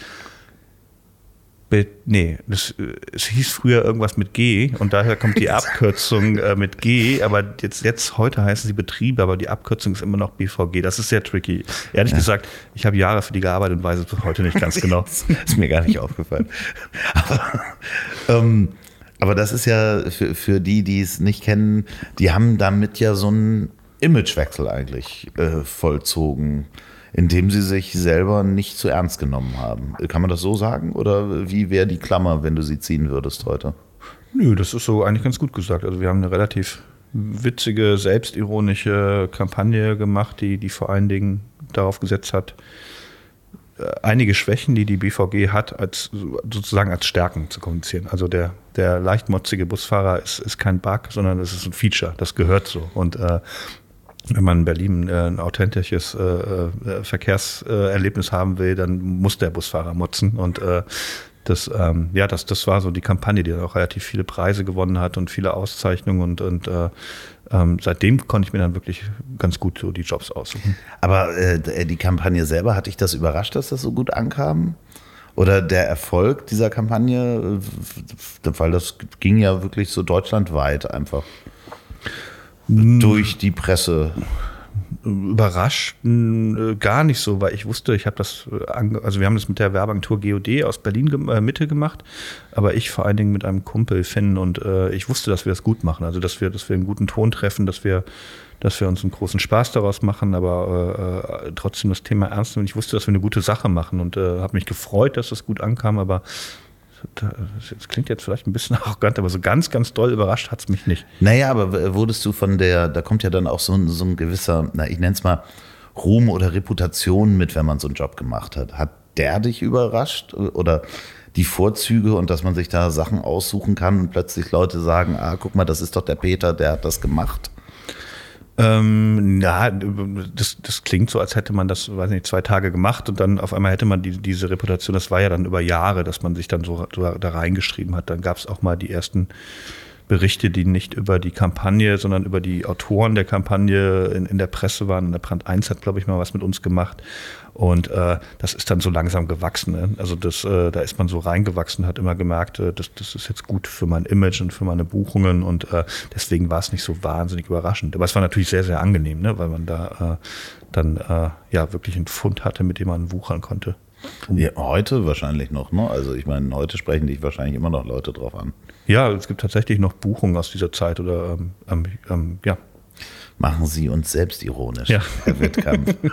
nee, das, es hieß früher irgendwas mit G und daher kommt die (laughs) Abkürzung äh, mit G, aber jetzt, jetzt heute heißen sie Betriebe, aber die Abkürzung ist immer noch BVG. Das ist sehr tricky. Ehrlich ja. gesagt, ich habe Jahre für die gearbeitet und weiß es heute nicht ganz (laughs) genau. ist mir gar nicht aufgefallen. (laughs) Aber, ähm, aber das ist ja für, für die, die es nicht kennen, die haben damit ja so einen Imagewechsel eigentlich äh, vollzogen indem sie sich selber nicht zu ernst genommen haben. Kann man das so sagen? Oder wie wäre die Klammer, wenn du sie ziehen würdest heute? Nö, das ist so eigentlich ganz gut gesagt. Also wir haben eine relativ witzige, selbstironische Kampagne gemacht, die, die vor allen Dingen darauf gesetzt hat, äh, einige Schwächen, die die BVG hat, als sozusagen als Stärken zu kommunizieren. Also der, der leichtmotzige Busfahrer ist, ist kein Bug, sondern es ist ein Feature. Das gehört so. Und äh, wenn man in Berlin äh, ein authentisches äh, äh, Verkehrserlebnis haben will, dann muss der Busfahrer motzen. Und äh, das, ähm, ja, das, das war so die Kampagne, die dann auch relativ viele Preise gewonnen hat und viele Auszeichnungen und, und äh, ähm, seitdem konnte ich mir dann wirklich ganz gut so die Jobs aussuchen. Aber äh, die Kampagne selber, hat dich das überrascht, dass das so gut ankam? Oder der Erfolg dieser Kampagne, weil das ging ja wirklich so deutschlandweit einfach durch die Presse? Überrascht äh, gar nicht so, weil ich wusste, ich habe das, äh, also wir haben das mit der Werbeagentur GOD aus Berlin äh, Mitte gemacht, aber ich vor allen Dingen mit einem Kumpel Finn und ich wusste, dass wir das gut machen, also dass wir, dass wir einen guten Ton treffen, dass wir, dass wir uns einen großen Spaß daraus machen, aber trotzdem das Thema ernst nehmen. Ich wusste, dass wir eine gute Sache machen und habe mich gefreut, dass das gut ankam, aber das klingt jetzt vielleicht ein bisschen (laughs) arrogant, aber so ganz, ganz doll überrascht hat es mich nicht. Naja, aber wurdest du von der, da kommt ja dann auch so ein, so ein gewisser, na, ich nenne es mal Ruhm oder Reputation mit, wenn man so einen Job gemacht hat. Hat der dich überrascht oder die Vorzüge und dass man sich da Sachen aussuchen kann und plötzlich Leute sagen, ah, guck mal, das ist doch der Peter, der hat das gemacht? Ähm, ja, das, das klingt so, als hätte man das, weiß nicht, zwei Tage gemacht und dann auf einmal hätte man die, diese Reputation, das war ja dann über Jahre, dass man sich dann so, so da reingeschrieben hat. Dann gab es auch mal die ersten Berichte, die nicht über die Kampagne, sondern über die Autoren der Kampagne in, in der Presse waren. Und der Brand 1 hat, glaube ich, mal was mit uns gemacht. Und äh, das ist dann so langsam gewachsen. Ne? Also das, äh, da ist man so reingewachsen, hat immer gemerkt, äh, das, das ist jetzt gut für mein Image und für meine Buchungen und äh, deswegen war es nicht so wahnsinnig überraschend. Aber es war natürlich sehr, sehr angenehm, ne? weil man da äh, dann äh, ja wirklich einen Fund hatte, mit dem man wuchern konnte. Ja, heute wahrscheinlich noch, ne? Also ich meine, heute sprechen dich wahrscheinlich immer noch Leute drauf an. Ja, es gibt tatsächlich noch Buchungen aus dieser Zeit oder ähm, ähm, ja. Machen Sie uns selbstironisch, ja. Herr Wittkamp. (laughs)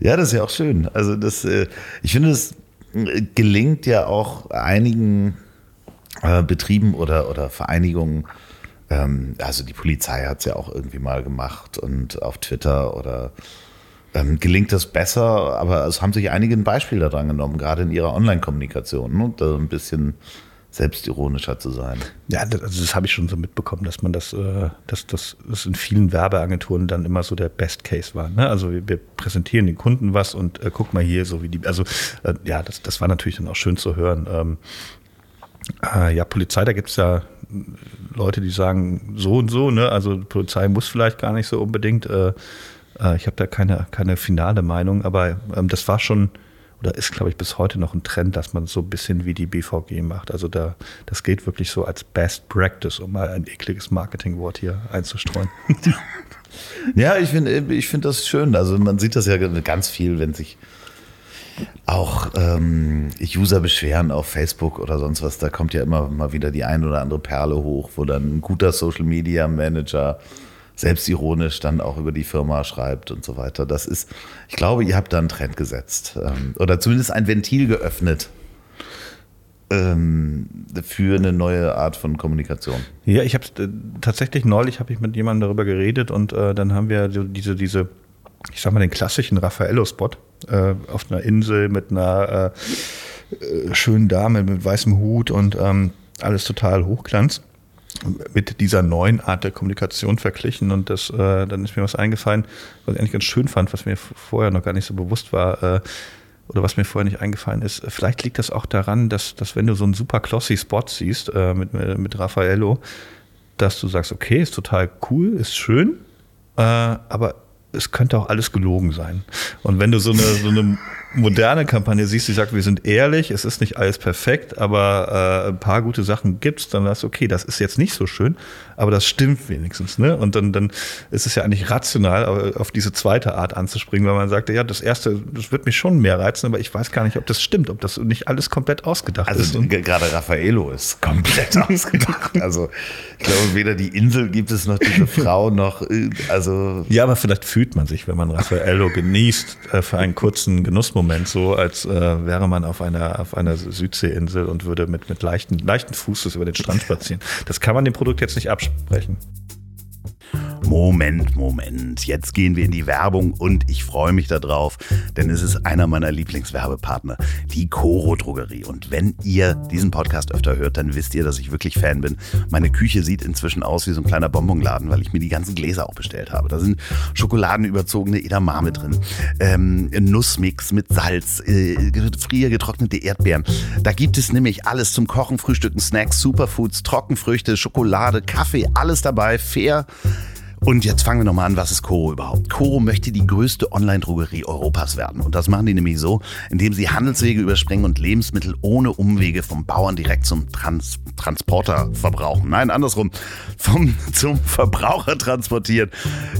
ja, das ist ja auch schön. Also das, äh, ich finde, es äh, gelingt ja auch einigen äh, Betrieben oder, oder Vereinigungen, ähm, also die Polizei hat es ja auch irgendwie mal gemacht und auf Twitter oder ähm, gelingt das besser, aber es haben sich einige ein Beispiel daran genommen, gerade in ihrer Online-Kommunikation, ne? da ein bisschen selbstironischer zu sein. Ja, das, also das habe ich schon so mitbekommen, dass man das, äh, dass, das in vielen Werbeagenturen dann immer so der Best Case war. Ne? Also wir, wir, präsentieren den Kunden was und äh, guck mal hier, so wie die, also äh, ja, das, das war natürlich dann auch schön zu hören. Ähm, äh, ja, Polizei, da gibt es ja Leute, die sagen so und so, ne? Also Polizei muss vielleicht gar nicht so unbedingt. Äh, äh, ich habe da keine, keine finale Meinung, aber ähm, das war schon oder ist, glaube ich, bis heute noch ein Trend, dass man so ein bisschen wie die BVG macht. Also da, das geht wirklich so als Best Practice, um mal ein ekliges Marketingwort hier einzustreuen. (laughs) ja, ich finde ich find das schön. Also man sieht das ja ganz viel, wenn sich auch ähm, User beschweren auf Facebook oder sonst was, da kommt ja immer mal wieder die ein oder andere Perle hoch, wo dann ein guter Social Media Manager selbstironisch dann auch über die Firma schreibt und so weiter. Das ist, ich glaube, ihr habt da einen Trend gesetzt ähm, oder zumindest ein Ventil geöffnet ähm, für eine neue Art von Kommunikation. Ja, ich habe äh, tatsächlich neulich habe ich mit jemandem darüber geredet und äh, dann haben wir so diese diese ich sag mal den klassischen Raffaello-Spot äh, auf einer Insel mit einer äh, äh, schönen Dame mit weißem Hut und ähm, alles total Hochglanz mit dieser neuen Art der Kommunikation verglichen und das, äh, dann ist mir was eingefallen, was ich eigentlich ganz schön fand, was mir vorher noch gar nicht so bewusst war äh, oder was mir vorher nicht eingefallen ist. Vielleicht liegt das auch daran, dass, dass wenn du so einen super glossy Spot siehst äh, mit, mit Raffaello, dass du sagst, okay, ist total cool, ist schön, äh, aber es könnte auch alles gelogen sein. Und wenn du so eine, so eine moderne Kampagne siehst, die sagt, wir sind ehrlich, es ist nicht alles perfekt, aber äh, ein paar gute Sachen gibt's, dann sagst du, okay, das ist jetzt nicht so schön, aber das stimmt wenigstens. Ne? Und dann, dann ist es ja eigentlich rational, auf diese zweite Art anzuspringen, weil man sagt, ja, das erste, das wird mich schon mehr reizen, aber ich weiß gar nicht, ob das stimmt, ob das nicht alles komplett ausgedacht also ist. Also gerade Raffaello ist komplett (laughs) ausgedacht. Also ich glaube, weder die Insel gibt es noch diese Frau noch, äh, also. Ja, aber vielleicht fühlt man sich, wenn man Raffaello genießt, äh, für einen kurzen Genussmoment so, als äh, wäre man auf einer, auf einer Südseeinsel und würde mit, mit leichten, leichten Fußes über den Strand spazieren. Das kann man dem Produkt jetzt nicht abschließen sprechen. Moment, Moment. Jetzt gehen wir in die Werbung und ich freue mich darauf, denn es ist einer meiner Lieblingswerbepartner, die Coro Drogerie. Und wenn ihr diesen Podcast öfter hört, dann wisst ihr, dass ich wirklich Fan bin. Meine Küche sieht inzwischen aus wie so ein kleiner Bonbonladen, weil ich mir die ganzen Gläser auch bestellt habe. Da sind schokoladenüberzogene Edamame drin, ähm, Nussmix mit Salz, äh, friergetrocknete Erdbeeren. Da gibt es nämlich alles zum Kochen, Frühstücken, Snacks, Superfoods, Trockenfrüchte, Schokolade, Kaffee, alles dabei, fair und jetzt fangen wir nochmal an, was ist Coro überhaupt? Coro möchte die größte Online-Drogerie Europas werden. Und das machen die nämlich so, indem sie Handelswege überspringen und Lebensmittel ohne Umwege vom Bauern direkt zum Trans Transporter verbrauchen. Nein, andersrum, vom, zum Verbraucher transportieren.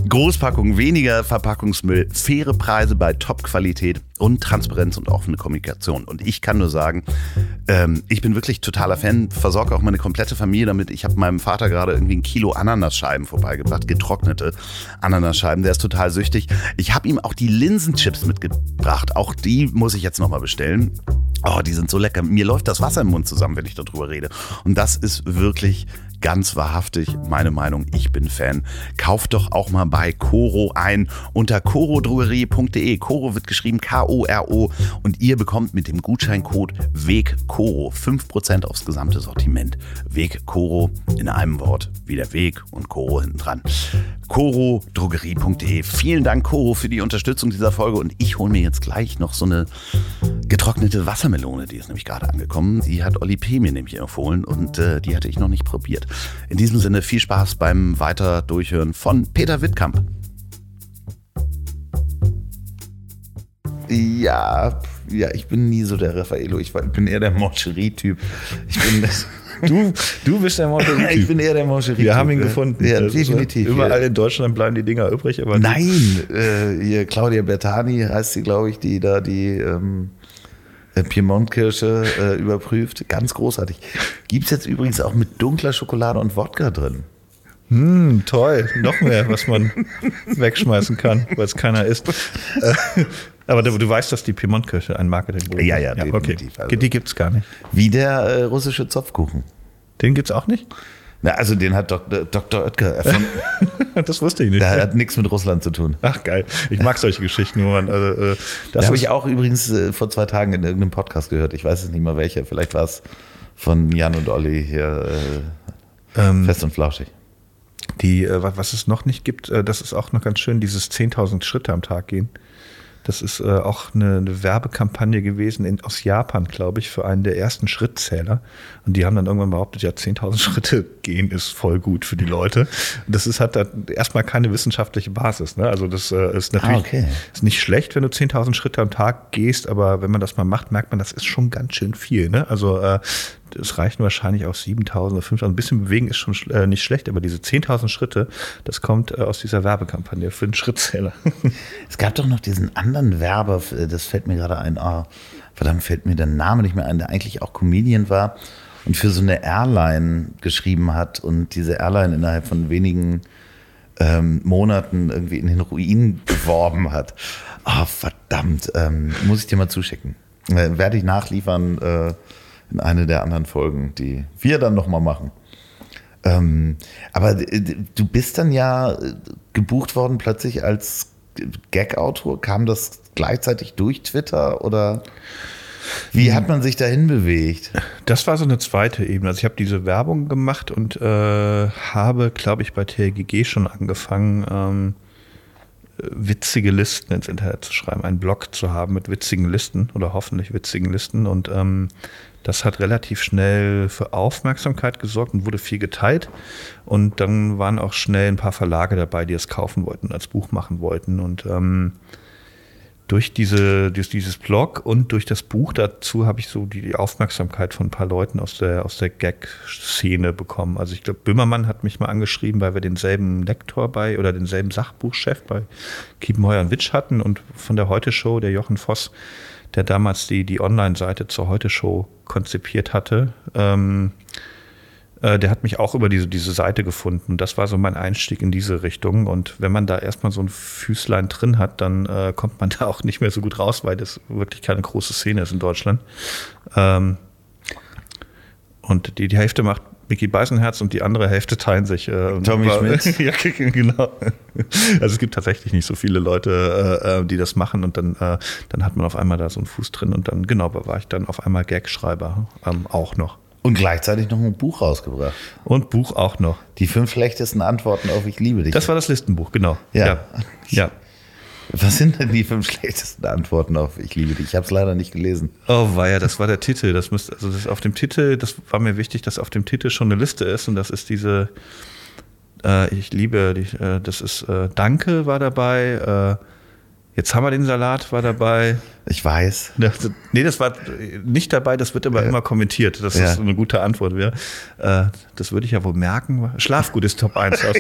Großpackungen, weniger Verpackungsmüll, faire Preise bei Top-Qualität und Transparenz und offene Kommunikation. Und ich kann nur sagen, ähm, ich bin wirklich totaler Fan, versorge auch meine komplette Familie damit. Ich habe meinem Vater gerade irgendwie ein Kilo Ananasscheiben vorbeigebracht, getrocknete Ananasscheiben. Der ist total süchtig. Ich habe ihm auch die Linsenchips mitgebracht. Auch die muss ich jetzt nochmal bestellen. Oh, die sind so lecker. Mir läuft das Wasser im Mund zusammen, wenn ich darüber rede. Und das ist wirklich ganz wahrhaftig meine Meinung, ich bin Fan. Kauft doch auch mal bei Coro ein unter corodrogerie.de. Coro wird geschrieben K-O-R-O und ihr bekommt mit dem Gutscheincode WEGCORO 5% aufs gesamte Sortiment. Weg Coro in einem Wort, wie der Weg und Coro hinten dran. corodrogerie.de. Vielen Dank, Coro, für die Unterstützung dieser Folge und ich hole mir jetzt gleich noch so eine getrocknete Wassermelone, die ist nämlich gerade angekommen. Die hat Olli P. mir nämlich empfohlen und äh, die hatte ich noch nicht probiert. In diesem Sinne viel Spaß beim Weiter Durchhören von Peter Wittkamp. Ja, ja, ich bin nie so der Raffaello. Ich bin eher der Moncherie-Typ. Ich bin das. (laughs) Du, du bist der Moncherie-Typ. Ich bin eher der Moncherie-Typ. Wir haben ihn gefunden. Ja, Das definitiv. Überall in Deutschland bleiben die Dinger übrig, aber Nein, äh, hier Claudia Bertani heißt sie, glaube ich, die da die ähm, äh, Piemont-Kirsche äh, überprüft. Ganz großartig. Gibt es jetzt übrigens auch mit dunkler Schokolade und Wodka drin. Hm, toll, noch mehr, was man wegschmeißen kann, weil es keiner isst. Äh, Aber du, du weißt, dass die Piemont-Kirche ein Marketing Ja, ja, okay. definitiv. Also- Die gibt's gar nicht. Wie der äh, russische Zopfkuchen. Den gibt's auch nicht? Na, also den hat Dr. Dr. Oetker erfunden. (laughs) Das wusste ich nicht. Der hat nichts mit Russland zu tun. Ach geil, ich mag solche Geschichten, wo man, also, äh, Das das habe ich auch übrigens äh, vor zwei Tagen in irgendeinem Podcast gehört. Ich weiß es nicht mal welcher. Vielleicht war es von Jan und Olli hier äh, ähm, fest und flauschig. die, äh, was es noch nicht gibt, äh, das ist auch noch ganz schön, dieses 10.000 Schritte am Tag gehen. Das ist äh, auch eine, eine Werbekampagne gewesen in, aus Japan, glaube ich, für einen der ersten Schrittzähler. Und die haben dann irgendwann behauptet, ja, 10.000 (laughs) Schritte gehen ist voll gut für die Leute. Das ist, hat da erstmal keine wissenschaftliche Basis. Ne? Also das äh, ist natürlich Ah, okay. ist nicht schlecht, wenn du 10.000 Schritte am Tag gehst, aber wenn man das mal macht, merkt man, das ist schon ganz schön viel. Ne? Also äh, es reichen wahrscheinlich auch 7.000 oder 5.000. Ein bisschen bewegen ist schon äh, nicht schlecht, aber diese 10.000 Schritte, das kommt äh, aus dieser Werbekampagne für den Schrittzähler. (laughs) Es gab doch noch diesen anderen Werber, äh, das fällt mir gerade ein, ah, verdammt, fällt mir der Name nicht mehr ein, der eigentlich auch Comedian war und für so eine Airline geschrieben hat und diese Airline innerhalb von wenigen ähm, Monaten irgendwie in den Ruin geworben hat. Ah, verdammt, ähm, muss ich dir mal zuschicken. Äh, werde ich nachliefern äh, in eine der anderen Folgen, die wir dann nochmal machen. Ähm, aber äh, du bist dann ja äh, gebucht worden plötzlich als Gag-Autor. Kam das gleichzeitig durch Twitter oder wie hat man sich dahin bewegt? Das war so eine zweite Ebene. Also ich habe diese Werbung gemacht und äh, habe, glaube ich, bei TLGG schon angefangen, ähm, äh, witzige Listen ins Internet zu schreiben, einen Blog zu haben mit witzigen Listen oder hoffentlich witzigen Listen. Und ähm, das hat relativ schnell für Aufmerksamkeit gesorgt und wurde viel geteilt. Und dann waren auch schnell ein paar Verlage dabei, die es kaufen wollten, als Buch machen wollten. Und ähm, durch, diese, durch dieses Blog und durch das Buch dazu habe ich so die, die Aufmerksamkeit von ein paar Leuten aus der, aus der Gag-Szene bekommen. Also ich glaube, Böhmermann hat mich mal angeschrieben, weil wir denselben Lektor bei oder denselben Sachbuchchef bei Kiepenheuer und Witsch hatten und von der Heute-Show, der Jochen Voss, der damals die, die Online-Seite zur Heute-Show konzipiert hatte, ähm, äh, der hat mich auch über diese, diese Seite gefunden. Und das war so mein Einstieg in diese Richtung. Und wenn man da erstmal so ein Füßlein drin hat, dann äh, kommt man (laughs) da auch nicht mehr so gut raus, weil das wirklich keine große Szene ist in Deutschland. Ähm, und die, die Hälfte macht Mickey Beisenherz und die andere Hälfte teilen sich. Äh, Tommy Schmidt. (laughs) ja, (laughs) genau. Also es gibt tatsächlich nicht so viele Leute, äh, äh, die das machen und dann, äh, dann hat man auf einmal da so einen Fuß drin und dann, genau, war ich dann auf einmal Gagschreiber ähm, auch noch. Und gleichzeitig noch ein Buch rausgebracht. Und Buch auch noch. Die fünf schlechtesten Antworten auf Ich liebe dich. Das war das Listenbuch, genau. Ja. Ja. ja. Was sind denn die fünf schlechtesten Antworten auf Ich liebe dich? Ich habe es leider nicht gelesen. Oh, war ja, das war der Titel. Das müsste, also das auf dem Titel, das war mir wichtig, dass auf dem Titel schon eine Liste ist und das ist diese, äh, ich liebe dich, äh, das ist äh, Danke war dabei, äh, jetzt haben wir den Salat war dabei. Ich weiß. Das, nee, das war nicht dabei, das wird aber immer kommentiert, dass das Ja. eine gute Antwort wäre. Äh, das würde ich ja wohl merken. Schlafgut ist Top 1. (laughs) Auf,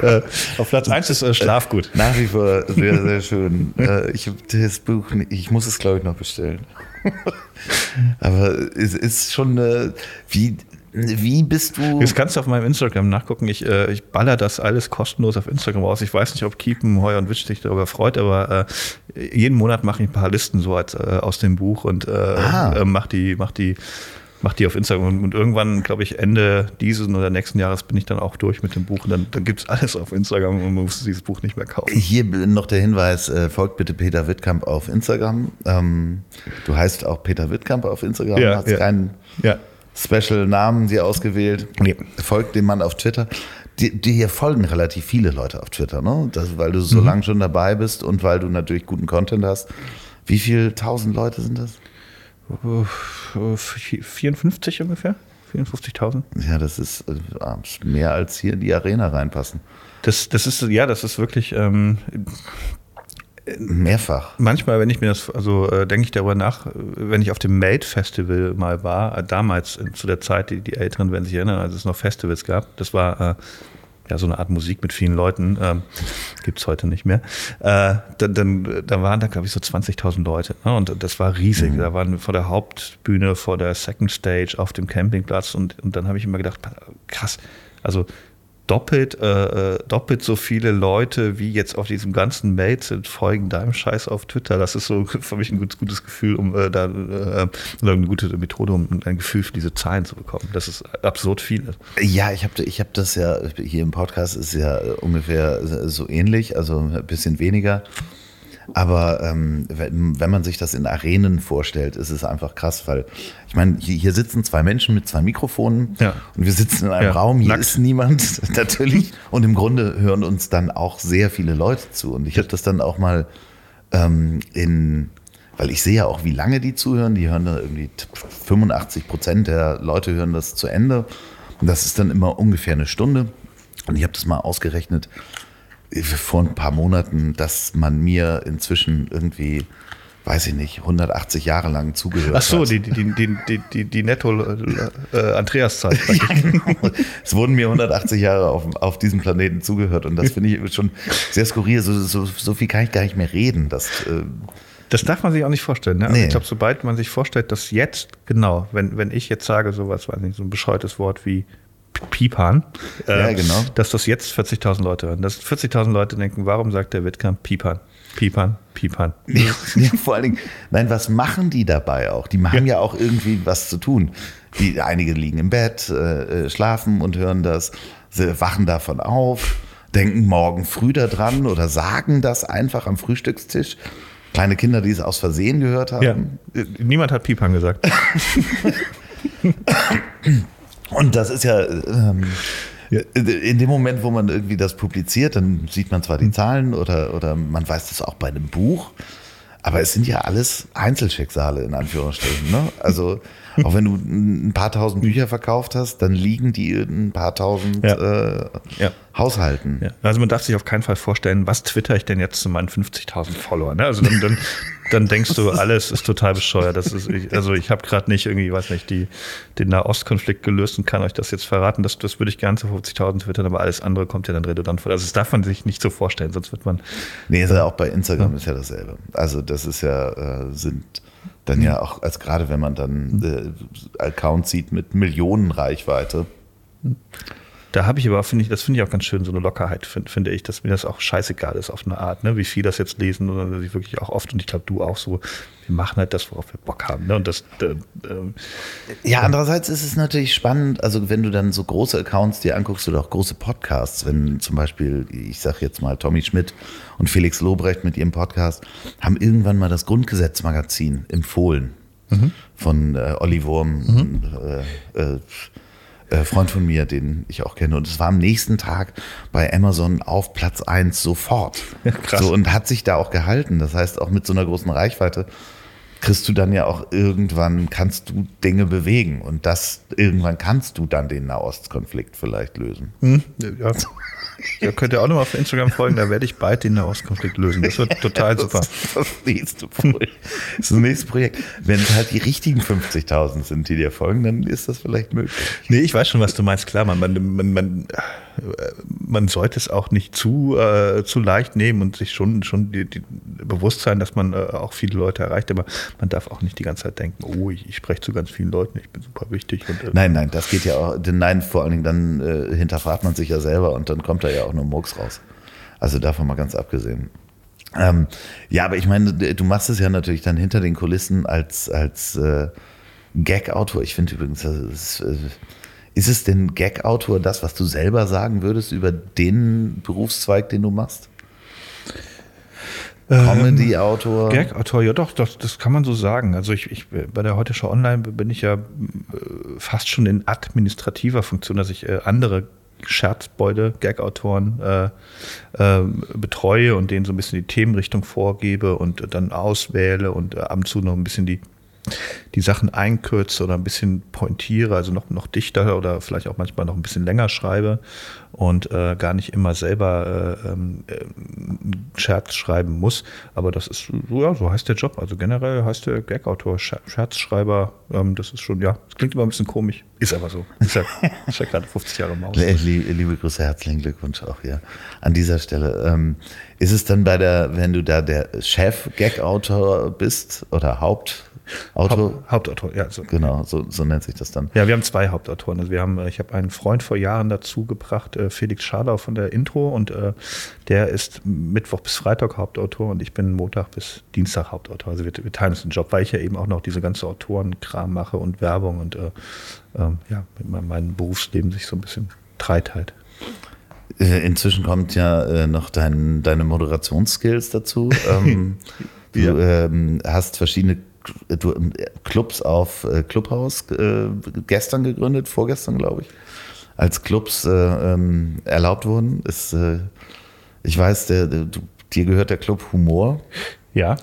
äh, auf Platz 1 ist äh, Schlafgut. Nach wie vor sehr, sehr schön. (laughs) Äh, ich habe das Buch, ich muss es glaube ich noch bestellen. (laughs) Aber es ist schon, äh, wie, wie bist du? Das kannst du auf meinem Instagram nachgucken. Ich, äh, ich baller das alles kostenlos auf Instagram raus. Ich weiß nicht, ob Kiepen, Heuer und Witsch sich darüber freut, aber äh, jeden Monat mache ich ein paar Listen so als, äh, aus dem Buch und äh, Ah. äh, mach die, mach die mache die auf Instagram. Und irgendwann, glaube ich, Ende dieses oder nächsten Jahres bin ich dann auch durch mit dem Buch. Und dann, dann gibt es alles auf Instagram und man muss dieses Buch nicht mehr kaufen. Hier noch der Hinweis, äh, folgt bitte Peter Wittkamp auf Instagram. Ähm, du heißt auch Peter Wittkamp auf Instagram, Ja, hast ja. keinen Ja. Special-Namen dir ausgewählt. Nee. Folgt dem Mann auf Twitter. Dir, dir hier folgen relativ viele Leute auf Twitter, ne? Das, weil du so Mhm. lange schon dabei bist und weil du natürlich guten Content hast. Wie viele tausend Leute sind das? Äh, 54 ungefähr? 54.000? Ja, das ist äh, mehr als hier in die Arena reinpassen. Das, das ist, ja, das ist wirklich, ähm, Mehrfach. manchmal, wenn ich mir das, also äh, denke ich darüber nach, wenn ich auf dem Made Festival mal war, äh, damals äh, zu der Zeit, die, die Älteren werden sich erinnern, als es noch Festivals gab, das war äh, ja so eine Art Musik mit vielen Leuten, ähm, (laughs) gibt es heute nicht mehr. Äh, dann, dann, da waren da, glaube ich, so 20.000 Leute. Ne? Und das war riesig. Da waren vor der Hauptbühne, vor der Second Stage, auf dem Campingplatz und, und dann habe ich immer gedacht, krass, also doppelt, äh, äh, doppelt so viele Leute, wie jetzt auf diesem ganzen Mate sind, folgen deinem Scheiß auf Twitter. Das ist so (laughs) für mich ein gutes, gutes Gefühl, um äh, da äh, eine gute Methode, um ein Gefühl für diese Zahlen zu bekommen. Das ist absurd viel. Ja, ich habe ich hab das ja, hier im Podcast ist ja ungefähr so ähnlich, also ein bisschen weniger. Aber ähm, wenn, wenn man sich das in Arenen vorstellt, ist es einfach krass, weil ich meine, hier, hier sitzen zwei Menschen mit zwei Mikrofonen Ja. und wir sitzen in einem Ja, Raum, hier nackt. ist niemand (laughs) natürlich. Und im Grunde hören uns dann auch sehr viele Leute zu. Und ich habe das dann auch mal ähm, in, weil ich sehe ja auch, wie lange die zuhören, die hören da irgendwie 85 Prozent der Leute hören das zu Ende. Und das ist dann immer ungefähr eine Stunde. Und ich habe das mal ausgerechnet, vor ein paar Monaten, dass man mir inzwischen irgendwie, weiß ich nicht, 180 Jahre lang zugehört Ach so, hat. die, die, die, die, die, die Netto-Andreas-Zeit. (laughs) Ja, genau. Es wurden mir 180 Jahre auf, auf diesem Planeten zugehört und das finde ich schon sehr skurril. So, so, so viel kann ich gar nicht mehr reden. Das, äh, Das darf man sich auch nicht vorstellen. Ne? Also Nee. Ich glaube, sobald man sich vorstellt, dass jetzt, genau, wenn, wenn ich jetzt sage, sowas, weiß nicht, so ein bescheuertes Wort wie Pipan, äh, Ja, genau. dass das jetzt 40.000 Leute hören. Dass 40.000 Leute denken, warum sagt der Wittkamp Pipan? Pipan, Pipan. ja, (laughs) ja, vor allen Dingen, nein, was machen die dabei auch? Die haben ja, auch irgendwie was zu tun. Die, einige liegen im Bett, äh, äh, schlafen und hören das, sie wachen davon auf, denken morgen früh daran oder sagen das einfach am Frühstückstisch. Kleine Kinder, die es aus Versehen gehört haben. Ja. Niemand hat Pipan gesagt. (laughs) (laughs) Und das ist ja, ähm, in dem Moment, wo man irgendwie das publiziert, dann sieht man zwar die Zahlen oder, oder man weiß das auch bei einem Buch, aber es sind ja alles Einzelschicksale in Anführungsstrichen. Ne? Also auch wenn du ein paar tausend Bücher verkauft hast, dann liegen die in ein paar tausend Ja. äh, Ja. Haushalten. Ja. Also man darf sich auf keinen Fall vorstellen, was twitter ich denn jetzt zu meinen 50.000 Followern? Ne? Also dann, dann, (laughs) dann denkst du, alles ist total bescheuert. Das ist, ich, also ich habe gerade nicht irgendwie, weiß nicht, die, den Nahostkonflikt gelöst und kann euch das jetzt verraten. Das, das würde ich gerne zu 50.000 twittern, aber alles andere kommt ja dann redundant vor. Also das darf man sich nicht so vorstellen, sonst wird man Nee, ist ja auch bei Instagram ist ja dasselbe. Also das ist ja, äh, sind dann ja auch, als gerade wenn man dann äh, Accounts sieht mit Millionen Reichweite. Da habe ich aber, finde ich, das finde ich auch ganz schön, so eine Lockerheit, find, finde ich, dass mir das auch scheißegal ist auf eine Art, ne? wie viel das jetzt lesen oder dass ich wirklich auch oft, und ich glaube, du auch so, wir machen halt das, worauf wir Bock haben. Ne? Und das, äh, ähm, Ja, andererseits ist es natürlich spannend, also wenn du dann so große Accounts dir anguckst oder auch große Podcasts, wenn zum Beispiel, ich sag jetzt mal Tommy Schmidt und Felix Lobrecht mit ihrem Podcast, haben irgendwann mal das Grundgesetzmagazin empfohlen von äh, Olli Wurm, äh, äh, äh, Freund von mir, den ich auch kenne. Und es war am nächsten Tag bei Amazon auf Platz 1 sofort. (laughs) krass. So, und hat sich da auch gehalten. Das heißt, auch mit so einer großen Reichweite kriegst du dann ja auch irgendwann, kannst du Dinge bewegen. Und das, irgendwann kannst du dann den Nahostkonflikt vielleicht lösen. ja. ja, könnt ihr auch nochmal auf Instagram folgen, da werde ich bald den Nahostkonflikt lösen. Das wird total (laughs) super. Das ist das nächste Projekt. Das das nächste Projekt. Wenn es halt die richtigen 50.000 sind, die dir folgen, dann ist das vielleicht möglich. Nee, ich weiß schon, was du meinst. Klar, man, man, man, man, man sollte es auch nicht zu, äh, zu leicht nehmen und sich schon, schon die, die bewusst sein, dass man äh, auch viele Leute erreicht. Aber man darf auch nicht die ganze Zeit denken, oh, ich, ich spreche zu ganz vielen Leuten, ich bin super wichtig. Und, äh, Nein, nein, das geht ja auch. Nein, vor allen Dingen dann äh, hinterfragt man sich ja selber und dann kommt da ja auch nur Murks raus. Also davon mal ganz abgesehen. Ähm, ja, aber ich meine, du machst es ja natürlich dann hinter den Kulissen als, als äh, Gag-Autor. Ich finde übrigens, das ist, äh, ist es denn Gag-Autor das, was du selber sagen würdest über den Berufszweig, den du machst? Comedy-Autor? Ähm, Gag-Autor, ja doch, das, das kann man so sagen. Also ich, ich bei der Heute Show Online bin ich ja äh, fast schon in administrativer Funktion, dass ich äh, andere Scherzbeute, Gag-Autoren äh, äh, betreue und denen so ein bisschen die Themenrichtung vorgebe und dann auswähle und äh, ab und zu noch ein bisschen die die Sachen einkürze oder ein bisschen pointiere, also noch, noch dichter oder vielleicht auch manchmal noch ein bisschen länger schreibe und äh, gar nicht immer selber äh, ähm, äh, Scherz schreiben muss. Aber das ist, ja, so heißt der Job. Also generell heißt der Gag-Autor, Scherzschreiber. Ähm, das ist schon, ja, das klingt immer ein bisschen komisch. Ist aber so. Ist ja, (laughs) ist ja gerade 50 Jahre Maus. Liebe Grüße, herzlichen Glückwunsch auch hier an dieser Stelle. Ähm, ist es dann bei der, wenn du da der Chef-Gag-Autor bist oder Haupt- Autor. Haupt, Hauptautor, ja. So. Genau, so, so nennt sich das dann. Ja, wir haben zwei Hauptautoren. Also wir haben, äh, ich habe einen Freund vor Jahren dazu gebracht, äh, Felix Schadau von der Intro und äh, der ist Mittwoch bis Freitag Hauptautor und ich bin Montag bis Dienstag Hauptautor. Also wir, wir teilen uns den Job, weil ich ja eben auch noch diese ganze Autorenkram mache und Werbung und äh, ähm, ja, mit meinem Berufsleben sich so ein bisschen dreiteilt. Inzwischen kommt ja noch dein, deine Moderationsskills dazu. Ähm, (laughs) du ja. ähm, hast verschiedene Clubs auf äh, Clubhaus äh, gestern gegründet, vorgestern glaube ich, als Clubs äh, ähm, erlaubt wurden. Ist, äh, ich weiß, der, der, du, dir gehört der Club Humor. Ja.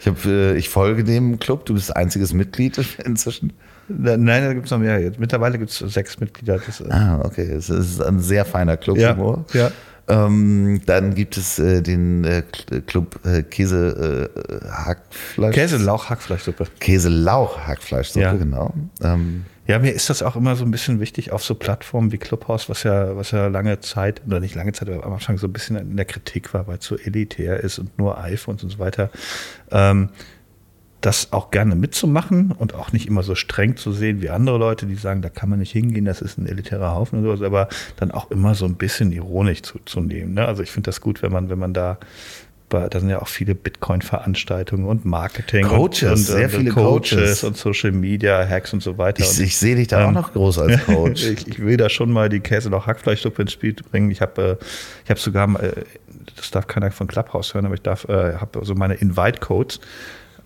Ich, hab, äh, ich folge dem Club, du bist einziges Mitglied (laughs) inzwischen. Nein, da gibt es noch mehr. Jetzt. Mittlerweile gibt es sechs Mitglieder. Das, ah, okay. Es ist ein sehr feiner Club ja, Humor. Ja. Ähm, dann gibt es äh, den äh, Club äh, Käse äh, Hackfleisch. Käselauch Hackfleischsuppe. Käselauch Hackfleischsuppe, ja. genau. Ähm, ja, mir ist das auch immer so ein bisschen wichtig auf so Plattformen wie Clubhouse, was ja, was ja lange Zeit, oder nicht lange Zeit, aber am Anfang so ein bisschen in der Kritik war, weil es so elitär ist und nur iPhones und so weiter. Ähm, das auch gerne mitzumachen und auch nicht immer so streng zu sehen wie andere Leute, die sagen, da kann man nicht hingehen, das ist ein elitärer Haufen und sowas, aber dann auch immer so ein bisschen ironisch zu, zu nehmen. Ne? Also ich finde das gut, wenn man, wenn man da da sind ja auch viele Bitcoin-Veranstaltungen und Marketing Coaches, und, und, sehr und viele Coaches. Coaches. und Social Media Hacks und so weiter. Ich, ich sehe dich da ähm, auch noch groß als Coach. (laughs) ich, ich, will da schon mal die Käse noch Hackfleischsuppe ins Spiel bringen. Ich habe äh, ich habe sogar äh, das darf keiner von Clubhouse hören, aber ich darf äh, habe so meine Invite Codes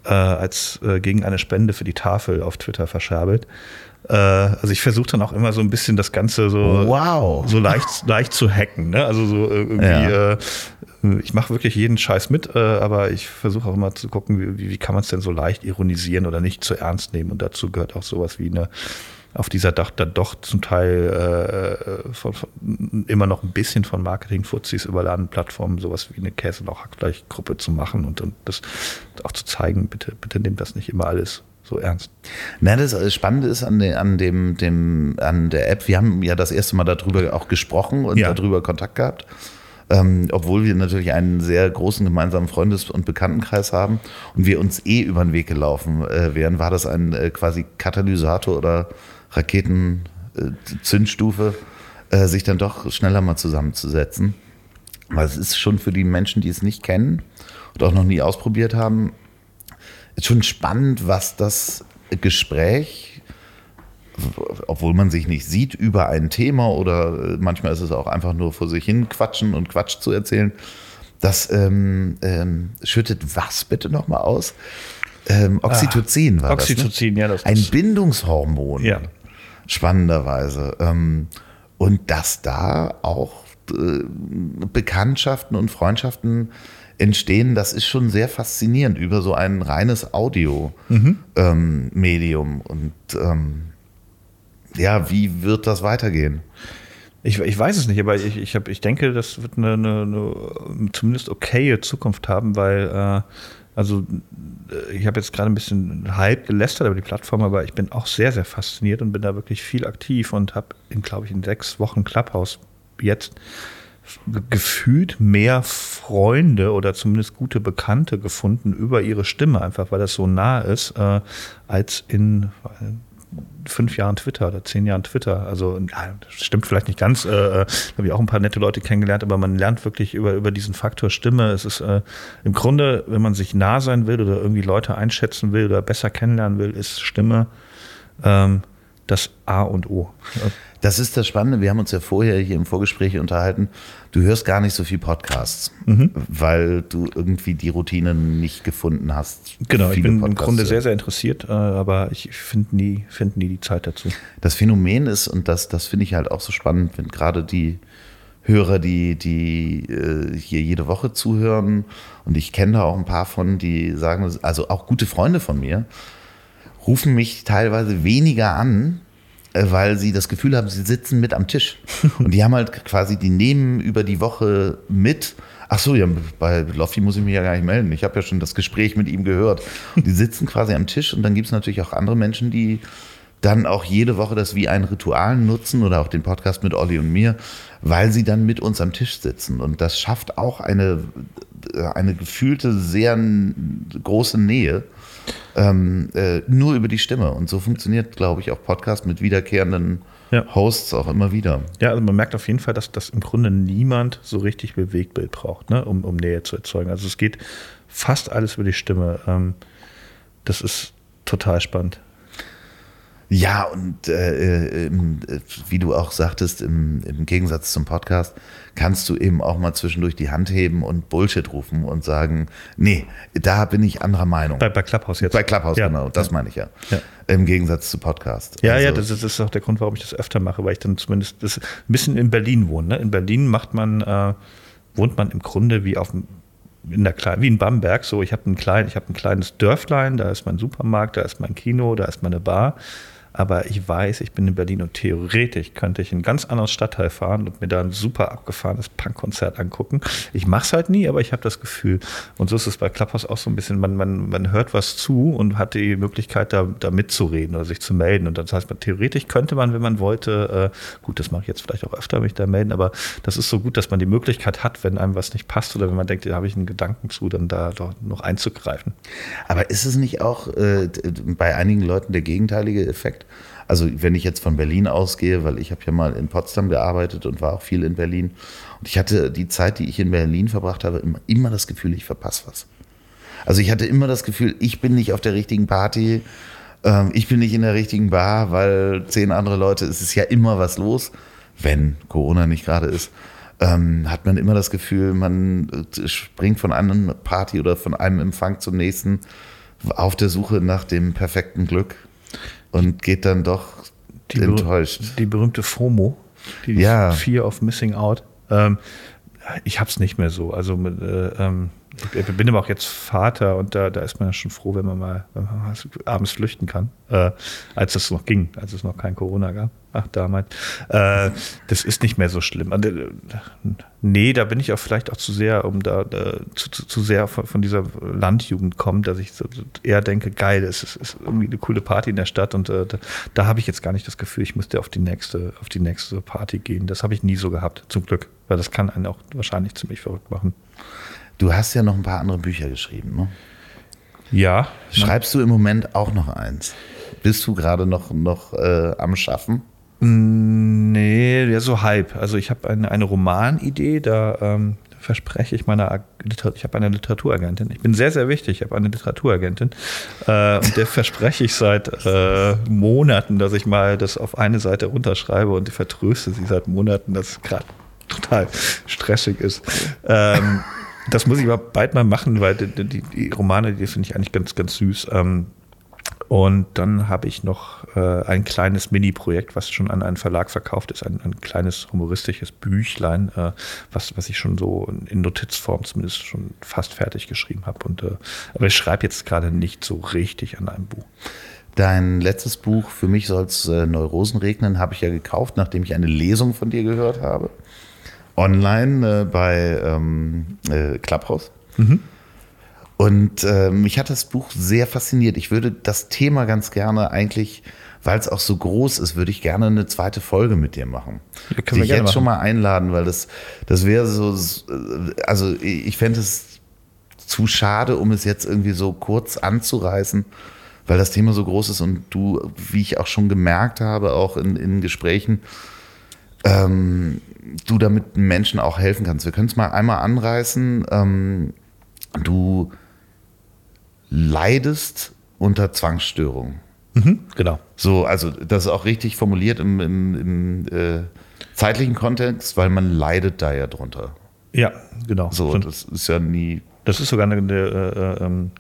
äh, als äh, gegen eine Spende für die Tafel auf Twitter verscherbelt. Äh, also ich versuche dann auch immer so ein bisschen das Ganze so, wow. so leicht, (laughs) leicht zu hacken. Ne? Also so irgendwie, ja. äh, ich mache wirklich jeden Scheiß mit, äh, aber ich versuche auch immer zu gucken, wie, wie kann man es denn so leicht ironisieren oder nicht zu ernst nehmen. Und dazu gehört auch sowas wie eine auf dieser Dach dann doch zum Teil äh, von, von, immer noch ein bisschen von Marketing-Fuzis überladenen Plattformen sowas wie eine Käse- und auch Hackfleischgruppe zu machen und, und das auch zu zeigen, bitte, bitte nehmt das nicht immer alles so ernst. Nein, das Spannende ist an, de, an, dem, dem, an der App, wir haben ja das erste Mal darüber auch gesprochen und ja. darüber Kontakt gehabt. Ähm, obwohl wir natürlich einen sehr großen gemeinsamen Freundes- und Bekanntenkreis haben und wir uns eh über den Weg gelaufen äh, wären, war das ein äh, quasi Katalysator oder Raketenzündstufe, äh, sich dann doch schneller mal zusammenzusetzen. Weil es ist schon für die Menschen, die es nicht kennen und auch noch nie ausprobiert haben, ist schon spannend, was das Gespräch, obwohl man sich nicht sieht, über ein Thema oder manchmal ist es auch einfach nur vor sich hin quatschen und Quatsch zu erzählen, das ähm, ähm, schüttet was bitte nochmal aus? Ähm, Oxytocin ah, war Oxytocin, das, ne? ja. Das ein Bindungshormon. Ja spannenderweise. Ähm, und dass da auch äh, Bekanntschaften und Freundschaften entstehen, das ist schon sehr faszinierend über so ein reines Audio-Medium. Mhm. Ähm, und ähm, ja, wie wird das weitergehen? Ich, ich weiß es nicht, aber ich, ich, hab, ich denke, das wird eine, eine, eine zumindest okaye Zukunft haben, weil äh, also äh, ich habe jetzt gerade ein bisschen Hype gelästert über die Plattform, aber ich bin auch sehr, sehr fasziniert und bin da wirklich viel aktiv und habe, glaube ich, in sechs Wochen Clubhouse jetzt gefühlt mehr Freunde oder zumindest gute Bekannte gefunden über ihre Stimme, einfach weil das so nah ist, äh, als in fünf Jahren Twitter oder zehn Jahren Twitter. Also ja, stimmt vielleicht nicht ganz. Äh, äh, habe ich auch ein paar nette Leute kennengelernt, aber man lernt wirklich über, über diesen Faktor Stimme. Es ist äh, im Grunde, wenn man sich nah sein will oder irgendwie Leute einschätzen will oder besser kennenlernen will, ist Stimme ähm, das A und O. Das ist das Spannende. Wir haben uns ja vorher hier im Vorgespräch unterhalten. Du hörst gar nicht so viel Podcasts, mhm. weil du irgendwie die Routine nicht gefunden hast. Genau, ich bin Podcasts im Grunde sehr, sehr interessiert, äh, aber ich finde nie, find nie die Zeit dazu. Das Phänomen ist, und das, das finde ich halt auch so spannend, wenn gerade die Hörer, die, die äh, hier jede Woche zuhören, und ich kenne da auch ein paar von, die sagen, also auch gute Freunde von mir, rufen mich teilweise weniger an, äh, weil sie das Gefühl haben, sie sitzen mit am Tisch. (laughs) Und die haben halt quasi, die nehmen über die Woche mit. Ach so, ja, bei Loffi muss ich mich ja gar nicht melden. Ich habe ja schon das Gespräch mit ihm gehört. Und (laughs) die sitzen quasi am Tisch und dann gibt es natürlich auch andere Menschen, die dann auch jede Woche das wie ein Ritual nutzen oder auch den Podcast mit Olli und mir, weil sie dann mit uns am Tisch sitzen. Und das schafft auch eine, eine gefühlte, sehr große Nähe ähm, äh, nur über die Stimme. Und so funktioniert, glaube ich, auch Podcast mit wiederkehrenden ja. Hosts auch immer wieder. Ja, also man merkt auf jeden Fall, dass, dass im Grunde niemand so richtig Bewegtbild braucht, ne, um, um Nähe zu erzeugen. Also es geht fast alles über die Stimme. Ähm, das ist total spannend. Ja, und äh, äh, wie du auch sagtest, im, im, Gegensatz zum Podcast, kannst du eben auch mal zwischendurch die Hand heben und Bullshit rufen und sagen, nee, da bin ich anderer Meinung. Bei, bei Clubhouse jetzt. Bei Clubhouse, ja. genau, das meine ich ja. ja. Im Gegensatz zu Podcast. Ja, also, ja, das ist, das ist, auch der Grund, warum ich das öfter mache, weil ich dann zumindest das, ein bisschen in Berlin wohne. Ne? In Berlin macht man, äh, wohnt man im Grunde wie auf dem in der kleinen, wie in Bamberg, so ich habe ein klein, ich habe ein kleines Dörflein, da ist mein Supermarkt, da ist mein Kino, da ist meine Bar aber ich weiß, ich bin in Berlin und theoretisch könnte ich in ein ganz anderes Stadtteil fahren und mir da ein super abgefahrenes Punkkonzert angucken. Ich mache es halt nie, aber ich habe das Gefühl. Und so ist es bei Clubhouse auch so ein bisschen, man, man, man hört was zu und hat die Möglichkeit, da, da mitzureden oder sich zu melden. Und das heißt, man, theoretisch könnte man, wenn man wollte, äh, gut, das mache ich jetzt vielleicht auch öfter, mich da melden, aber das ist so gut, dass man die Möglichkeit hat, wenn einem was nicht passt oder wenn man denkt, da habe ich einen Gedanken zu, dann da doch noch einzugreifen. Aber ist es nicht auch äh, bei einigen Leuten der gegenteilige Effekt? Also wenn ich jetzt von Berlin ausgehe, weil ich habe ja mal in Potsdam gearbeitet und war auch viel in Berlin. Und ich hatte die Zeit, die ich in Berlin verbracht habe, immer, immer das Gefühl, ich verpasse was. Also ich hatte immer das Gefühl, ich bin nicht auf der richtigen Party, ähm, ich bin nicht in der richtigen Bar, weil zehn andere Leute, es ist ja immer was los, wenn Corona nicht gerade ist. Ähm, hat man immer das Gefühl, man äh, springt von einer Party oder von einem Empfang zum nächsten auf der Suche nach dem perfekten Glück und geht dann doch die enttäuscht. Die berühmte FOMO, die ja. Fear of Missing Out. Ähm, ich hab's nicht mehr so. Also mit, äh, ähm, ich bin aber auch jetzt Vater und da, da ist man ja schon froh, wenn man mal, wenn man abends flüchten kann, äh, als es noch ging, als es noch kein Corona gab. Ach, damals. Äh, das ist nicht mehr so schlimm. Also, nee, da bin ich auch vielleicht auch zu sehr, um da, da zu, zu, zu, sehr von, von, dieser Landjugend kommt, dass ich so, eher denke, geil, es ist, ist, irgendwie eine coole Party in der Stadt und äh, da, da habe ich jetzt gar nicht das Gefühl, ich müsste auf die nächste, auf die nächste Party gehen. Das habe ich nie so gehabt, zum Glück, weil das kann einen auch wahrscheinlich ziemlich verrückt machen. Du hast ja noch ein paar andere Bücher geschrieben, ne? Ja. Schreibst du im Moment auch noch eins? Bist du gerade noch, noch äh, am Schaffen? Nee, ja, so halb. Also ich habe eine, eine Romanidee, da ähm, verspreche ich meiner ich habe eine Literaturagentin. Ich bin sehr, sehr wichtig, ich habe eine Literaturagentin. Äh, und der verspreche ich seit äh, Monaten, dass ich mal das auf eine Seite runterschreibe und vertröste sie seit Monaten, dass es gerade total stressig ist. Ähm, das muss ich aber bald mal machen, weil die, die, die Romane, die finde ich eigentlich ganz, ganz süß. Ähm, und dann habe ich noch äh, ein kleines Mini-Projekt, was schon an einen Verlag verkauft ist, ein, ein kleines humoristisches Büchlein, äh, was, was ich schon so in Notizform zumindest schon fast fertig geschrieben habe. Und, äh, aber ich schreibe jetzt gerade nicht so richtig an einem Buch. Dein letztes Buch, für mich soll es Neurosen regnen, habe ich ja gekauft, nachdem ich eine Lesung von dir gehört habe online äh, bei ähm, äh, Clubhouse. Mhm. Und äh, mich hat das Buch sehr fasziniert. Ich würde das Thema ganz gerne eigentlich, weil es auch so groß ist, würde ich gerne eine zweite Folge mit dir machen. Ja, können Dich jetzt machen. schon mal einladen, weil das, das wäre so, also ich fände es zu schade, um es jetzt irgendwie so kurz anzureißen, weil das Thema so groß ist und du, wie ich auch schon gemerkt habe, auch in, in Gesprächen, ähm, du damit Menschen auch helfen kannst. Wir können es mal einmal anreißen. Ähm, du leidest unter Zwangsstörung. Mhm, genau. So, also das ist auch richtig formuliert im, im, im äh, zeitlichen Kontext, weil man leidet da ja drunter. Ja, genau. So, das ist ja nie. Das ist sogar eine, eine, äh, ähm,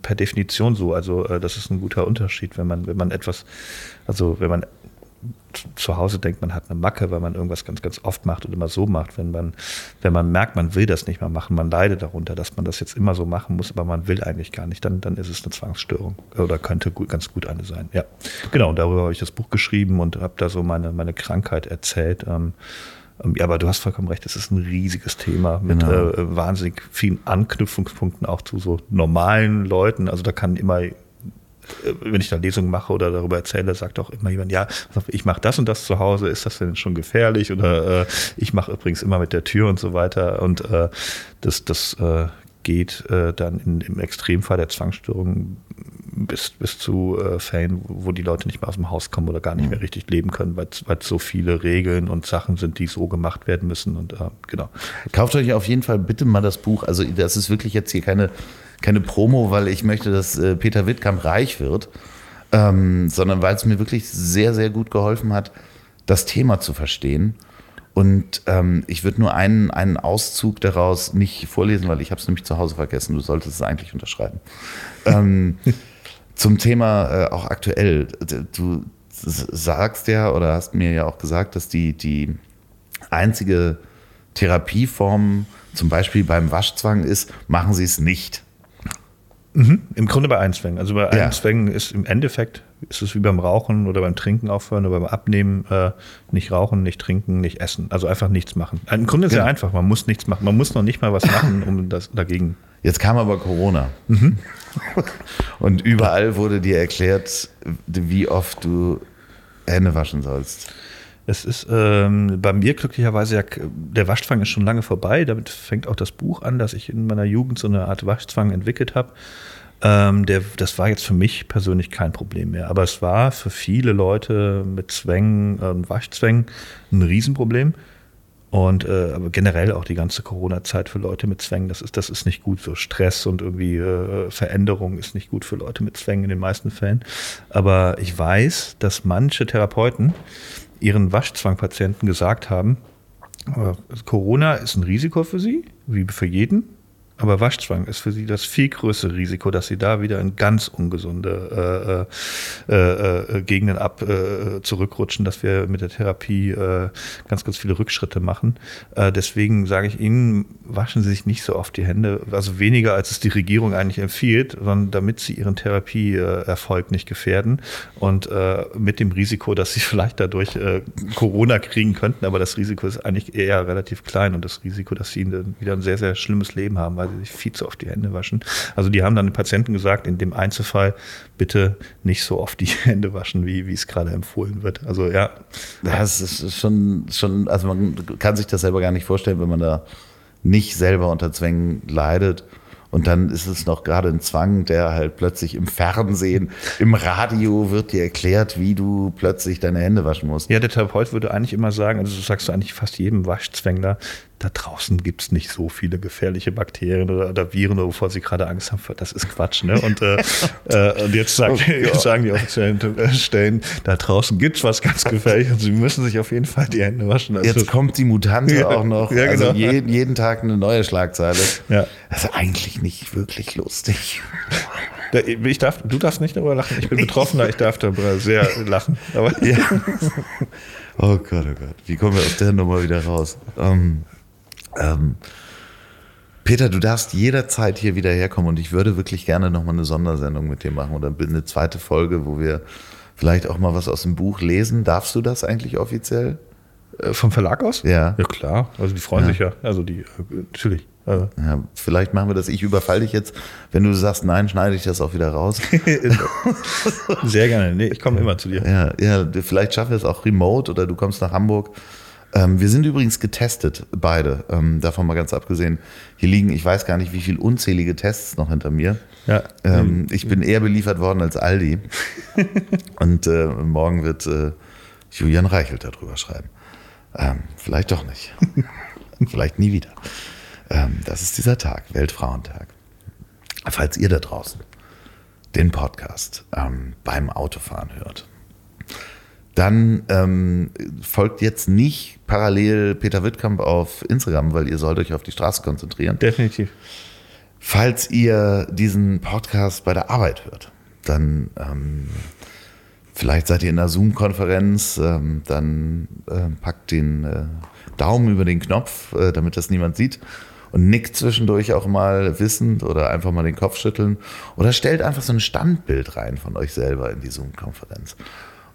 per Definition so. Also äh, das ist ein guter Unterschied, wenn man, wenn man etwas, also wenn man zu Hause denkt, man hat eine Macke, weil man irgendwas ganz, ganz oft macht und immer so macht. Wenn man, wenn man merkt, man will das nicht mehr machen, man leidet darunter, dass man das jetzt immer so machen muss, aber man will eigentlich gar nicht, dann, dann ist es eine Zwangsstörung oder könnte gut, ganz gut eine sein. Ja, genau. Und darüber habe ich das Buch geschrieben und habe da so meine, meine Krankheit erzählt. Ähm, ähm, ja, aber du hast vollkommen recht, es ist ein riesiges Thema mit genau. äh, wahnsinnig vielen Anknüpfungspunkten auch zu so normalen Leuten. Also da kann immer wenn ich da Lesungen mache oder darüber erzähle, sagt auch immer jemand, ja, ich mache das und das zu Hause, ist das denn schon gefährlich? Oder äh, ich mache übrigens immer mit der Tür und so weiter. Und äh, das, das äh, geht äh, dann in, im Extremfall der Zwangsstörung bis, bis zu äh, Fällen, wo die Leute nicht mehr aus dem Haus kommen oder gar nicht mehr richtig leben können, weil es so viele Regeln und Sachen sind, die so gemacht werden müssen. Und genau. Kauft euch auf jeden Fall bitte mal das Buch. Also das ist wirklich jetzt hier keine keine Promo, weil ich möchte, dass äh, Peter Wittkamp reich wird, ähm, sondern weil es mir wirklich sehr, sehr gut geholfen hat, das Thema zu verstehen. Und ähm, ich würde nur einen, einen Auszug daraus nicht vorlesen, weil ich habe es nämlich zu Hause vergessen. Du solltest es eigentlich unterschreiben. ähm, (laughs) zum Thema äh, auch aktuell. Du sagst ja oder hast mir ja auch gesagt, dass die, die einzige Therapieform zum Beispiel beim Waschzwang ist, machen Sie es nicht. Mhm. Im Grunde bei Einzwängen. Also bei ja. Einzwängen ist im Endeffekt ist es wie beim Rauchen oder beim Trinken aufhören oder beim Abnehmen äh, nicht rauchen, nicht trinken, nicht essen. Also einfach nichts machen. Im Grunde ist es ja. einfach. Man muss nichts machen. Man muss noch nicht mal was machen, um das dagegen. Jetzt kam aber Corona. Mhm. (laughs) Und überall wurde dir erklärt, wie oft du Hände waschen sollst. Es ist ähm, bei mir glücklicherweise ja, der Waschzwang ist schon lange vorbei. Damit fängt auch das Buch an, dass ich in meiner Jugend so eine Art Waschzwang entwickelt habe. Ähm, der, das war jetzt für mich persönlich kein Problem mehr. Aber es war für viele Leute mit Zwängen und äh, Waschzwängen ein Riesenproblem. Und äh, aber generell auch die ganze Corona-Zeit für Leute mit Zwängen, das ist, das ist nicht gut. So Stress und irgendwie äh, Veränderung ist nicht gut für Leute mit Zwängen in den meisten Fällen. Aber ich weiß, dass manche Therapeuten ihren Waschzwangpatienten gesagt haben, Corona ist ein Risiko für sie, wie für jeden. Aber Waschzwang ist für sie das viel größere Risiko, dass sie da wieder in ganz ungesunde äh, äh, äh, Gegenden ab äh, zurückrutschen, dass wir mit der Therapie äh, ganz, ganz viele Rückschritte machen. Äh, deswegen sage ich Ihnen, waschen Sie sich nicht so oft die Hände, also weniger als es die Regierung eigentlich empfiehlt, sondern damit Sie Ihren Therapieerfolg nicht gefährden und mit dem Risiko, dass Sie (laughs) vielleicht dadurch Corona kriegen könnten, aber das Risiko ist eigentlich eher relativ klein und das Risiko, dass Sie wieder ein sehr, sehr schlimmes Leben haben, weil sie sich viel zu oft die Hände waschen. Also die haben dann den Patienten gesagt, in dem Einzelfall bitte nicht so oft die (laughs) Hände waschen, wie, wie es gerade empfohlen wird. Also ja. Das ist schon, schon, also man kann sich das selber gar nicht vorstellen, wenn man da nicht selber unter Zwängen leidet. Und dann ist es noch gerade ein Zwang, der halt plötzlich im Fernsehen, im Radio wird dir erklärt, wie du plötzlich deine Hände waschen musst. Ja, der Therapeut würde eigentlich immer sagen, also das sagst du eigentlich fast jedem Waschzwängler, da draußen gibt es nicht so viele gefährliche Bakterien oder, oder Viren, wovor sie gerade Angst haben. Das ist Quatsch. Ne? Und, äh, (laughs) äh, und jetzt, sagen, oh, (laughs) jetzt sagen die offiziellen Stellen, da draußen gibt es was ganz (laughs) gefährliches. Sie müssen sich auf jeden Fall die Hände waschen. Also, jetzt kommt die Mutante ja, auch noch. Ja, also genau. Also jeden, jeden Tag eine neue Schlagzeile. Ja. Das ist eigentlich nicht wirklich lustig. Ich darf, du darfst nicht darüber lachen. Ich bin Betroffener, ich darf darüber sehr lachen. Aber ja. Oh Gott, oh Gott. Wie kommen wir aus der Nummer wieder raus? Ähm, ähm, Peter, du darfst jederzeit hier wieder herkommen und ich würde wirklich gerne nochmal eine Sondersendung mit dir machen oder eine zweite Folge, wo wir vielleicht auch mal was aus dem Buch lesen. Darfst du das eigentlich offiziell? Äh, vom Verlag aus? Ja. Ja, klar. Also die freuen ja. sich ja. Also die, äh, natürlich. Also. Ja, vielleicht machen wir das. Ich überfall dich jetzt. Wenn du sagst, nein, schneide ich das auch wieder raus. (laughs) Sehr gerne. Nee, ich komme immer zu dir. Ja, ja, vielleicht schaffen wir es auch remote oder du kommst nach Hamburg ähm, wir sind übrigens getestet, beide, ähm, davon mal ganz abgesehen. Hier liegen, ich weiß gar nicht, wie viele unzählige Tests noch hinter mir. Ja. Ähm, ich bin eher beliefert worden als Aldi. (laughs) Und äh, morgen wird äh, Julian Reichelt darüber schreiben. Ähm, vielleicht doch nicht. (laughs) vielleicht nie wieder. Ähm, das ist dieser Tag, Weltfrauentag. Falls ihr da draußen den Podcast ähm, beim Autofahren hört, dann ähm, folgt jetzt nicht parallel Peter Wittkamp auf Instagram, weil ihr sollt euch auf die Straße konzentrieren. Definitiv. Falls ihr diesen Podcast bei der Arbeit hört, dann ähm, vielleicht seid ihr in einer Zoom-Konferenz, ähm, dann äh, packt den äh, Daumen über den Knopf, äh, damit das niemand sieht und nickt zwischendurch auch mal wissend oder einfach mal den Kopf schütteln oder stellt einfach so ein Standbild rein von euch selber in die Zoom-Konferenz.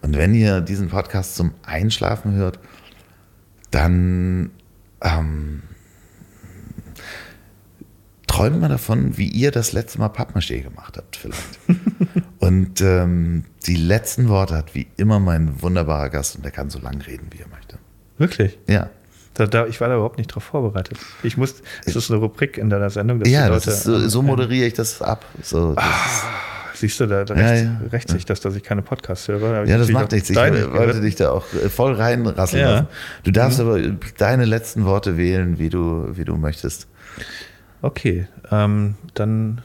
Und wenn ihr diesen Podcast zum Einschlafen hört, dann ähm, träumt mal davon, wie ihr das letzte Mal Pappmaché gemacht habt, vielleicht. (laughs) und ähm, die letzten Worte hat wie immer mein wunderbarer Gast und der kann so lang reden, wie er möchte. Wirklich? Ja. Da, da, ich war da überhaupt nicht drauf vorbereitet. Ich muss, es ist eine Rubrik in deiner Sendung, dass ja, Leute. ist, so, so moderiere ich das ab. So, das Siehst du, da, da Ja, rächt, ja. rächt sich das, dass ich keine Podcasts höre. Ja, das macht nichts. Ich wollte dich da auch äh, voll reinrasseln lassen. Du darfst aber deine letzten Worte wählen, wie du, wie du möchtest. Okay, ähm, dann.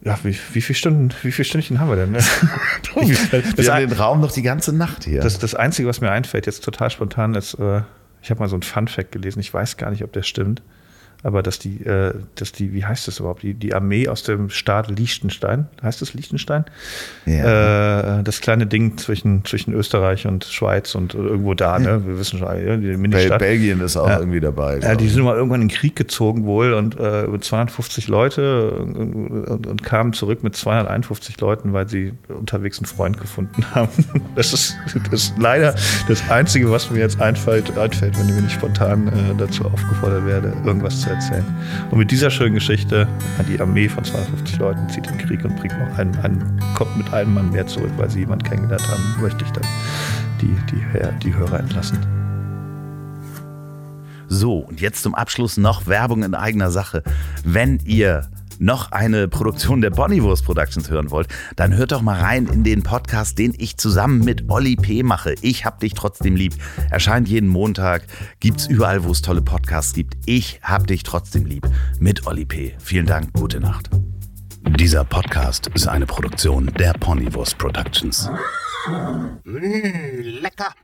Ja, wie, wie viele Stunden, wie viele Stündchen haben wir denn? (laughs) (laughs) das, Wir haben den Raum noch die ganze Nacht hier. das, das Einzige, was mir einfällt, jetzt total spontan, ist, äh, ich habe mal so ein Fun-Fact gelesen, ich weiß gar nicht, ob der stimmt, aber dass die, äh, dass die, wie heißt das überhaupt, die, die Armee aus dem Staat Liechtenstein, heißt das Liechtenstein? Ja. Äh, das kleine Ding zwischen, zwischen Österreich und Schweiz und irgendwo da, ne? Wir wissen schon, ja, die Ministadt. Belgien ist auch Ja. irgendwie dabei. Ja, die sind mal irgendwann in den Krieg gezogen wohl und äh, über 250 Leute und, und, und kamen zurück mit 251 Leuten, weil sie unterwegs einen Freund gefunden (laughs) haben. Das ist, das ist leider das Einzige, was mir jetzt einfällt, einfällt wenn ich mir nicht spontan äh, dazu aufgefordert werde, irgendwas zu erzählen. Und mit dieser schönen Geschichte, die Armee von 250 Leuten zieht in den Krieg und bringt noch einen, einen kommt mit einem Mann mehr zurück, weil sie jemanden kennengelernt haben, möchte ich dann die, die, die Hörer entlassen. So, und jetzt zum Abschluss noch Werbung in eigener Sache. Wenn ihr noch eine Produktion der Bonnywurst Productions hören wollt, dann hört doch mal rein in den Podcast, den ich zusammen mit Olli P. mache. Ich hab dich trotzdem lieb. Erscheint jeden Montag, gibt's überall, wo es tolle Podcasts gibt. Ich hab dich trotzdem lieb mit Olli P. Vielen Dank, gute Nacht. Dieser Podcast ist eine Produktion der Ponywurst Productions. Lecker.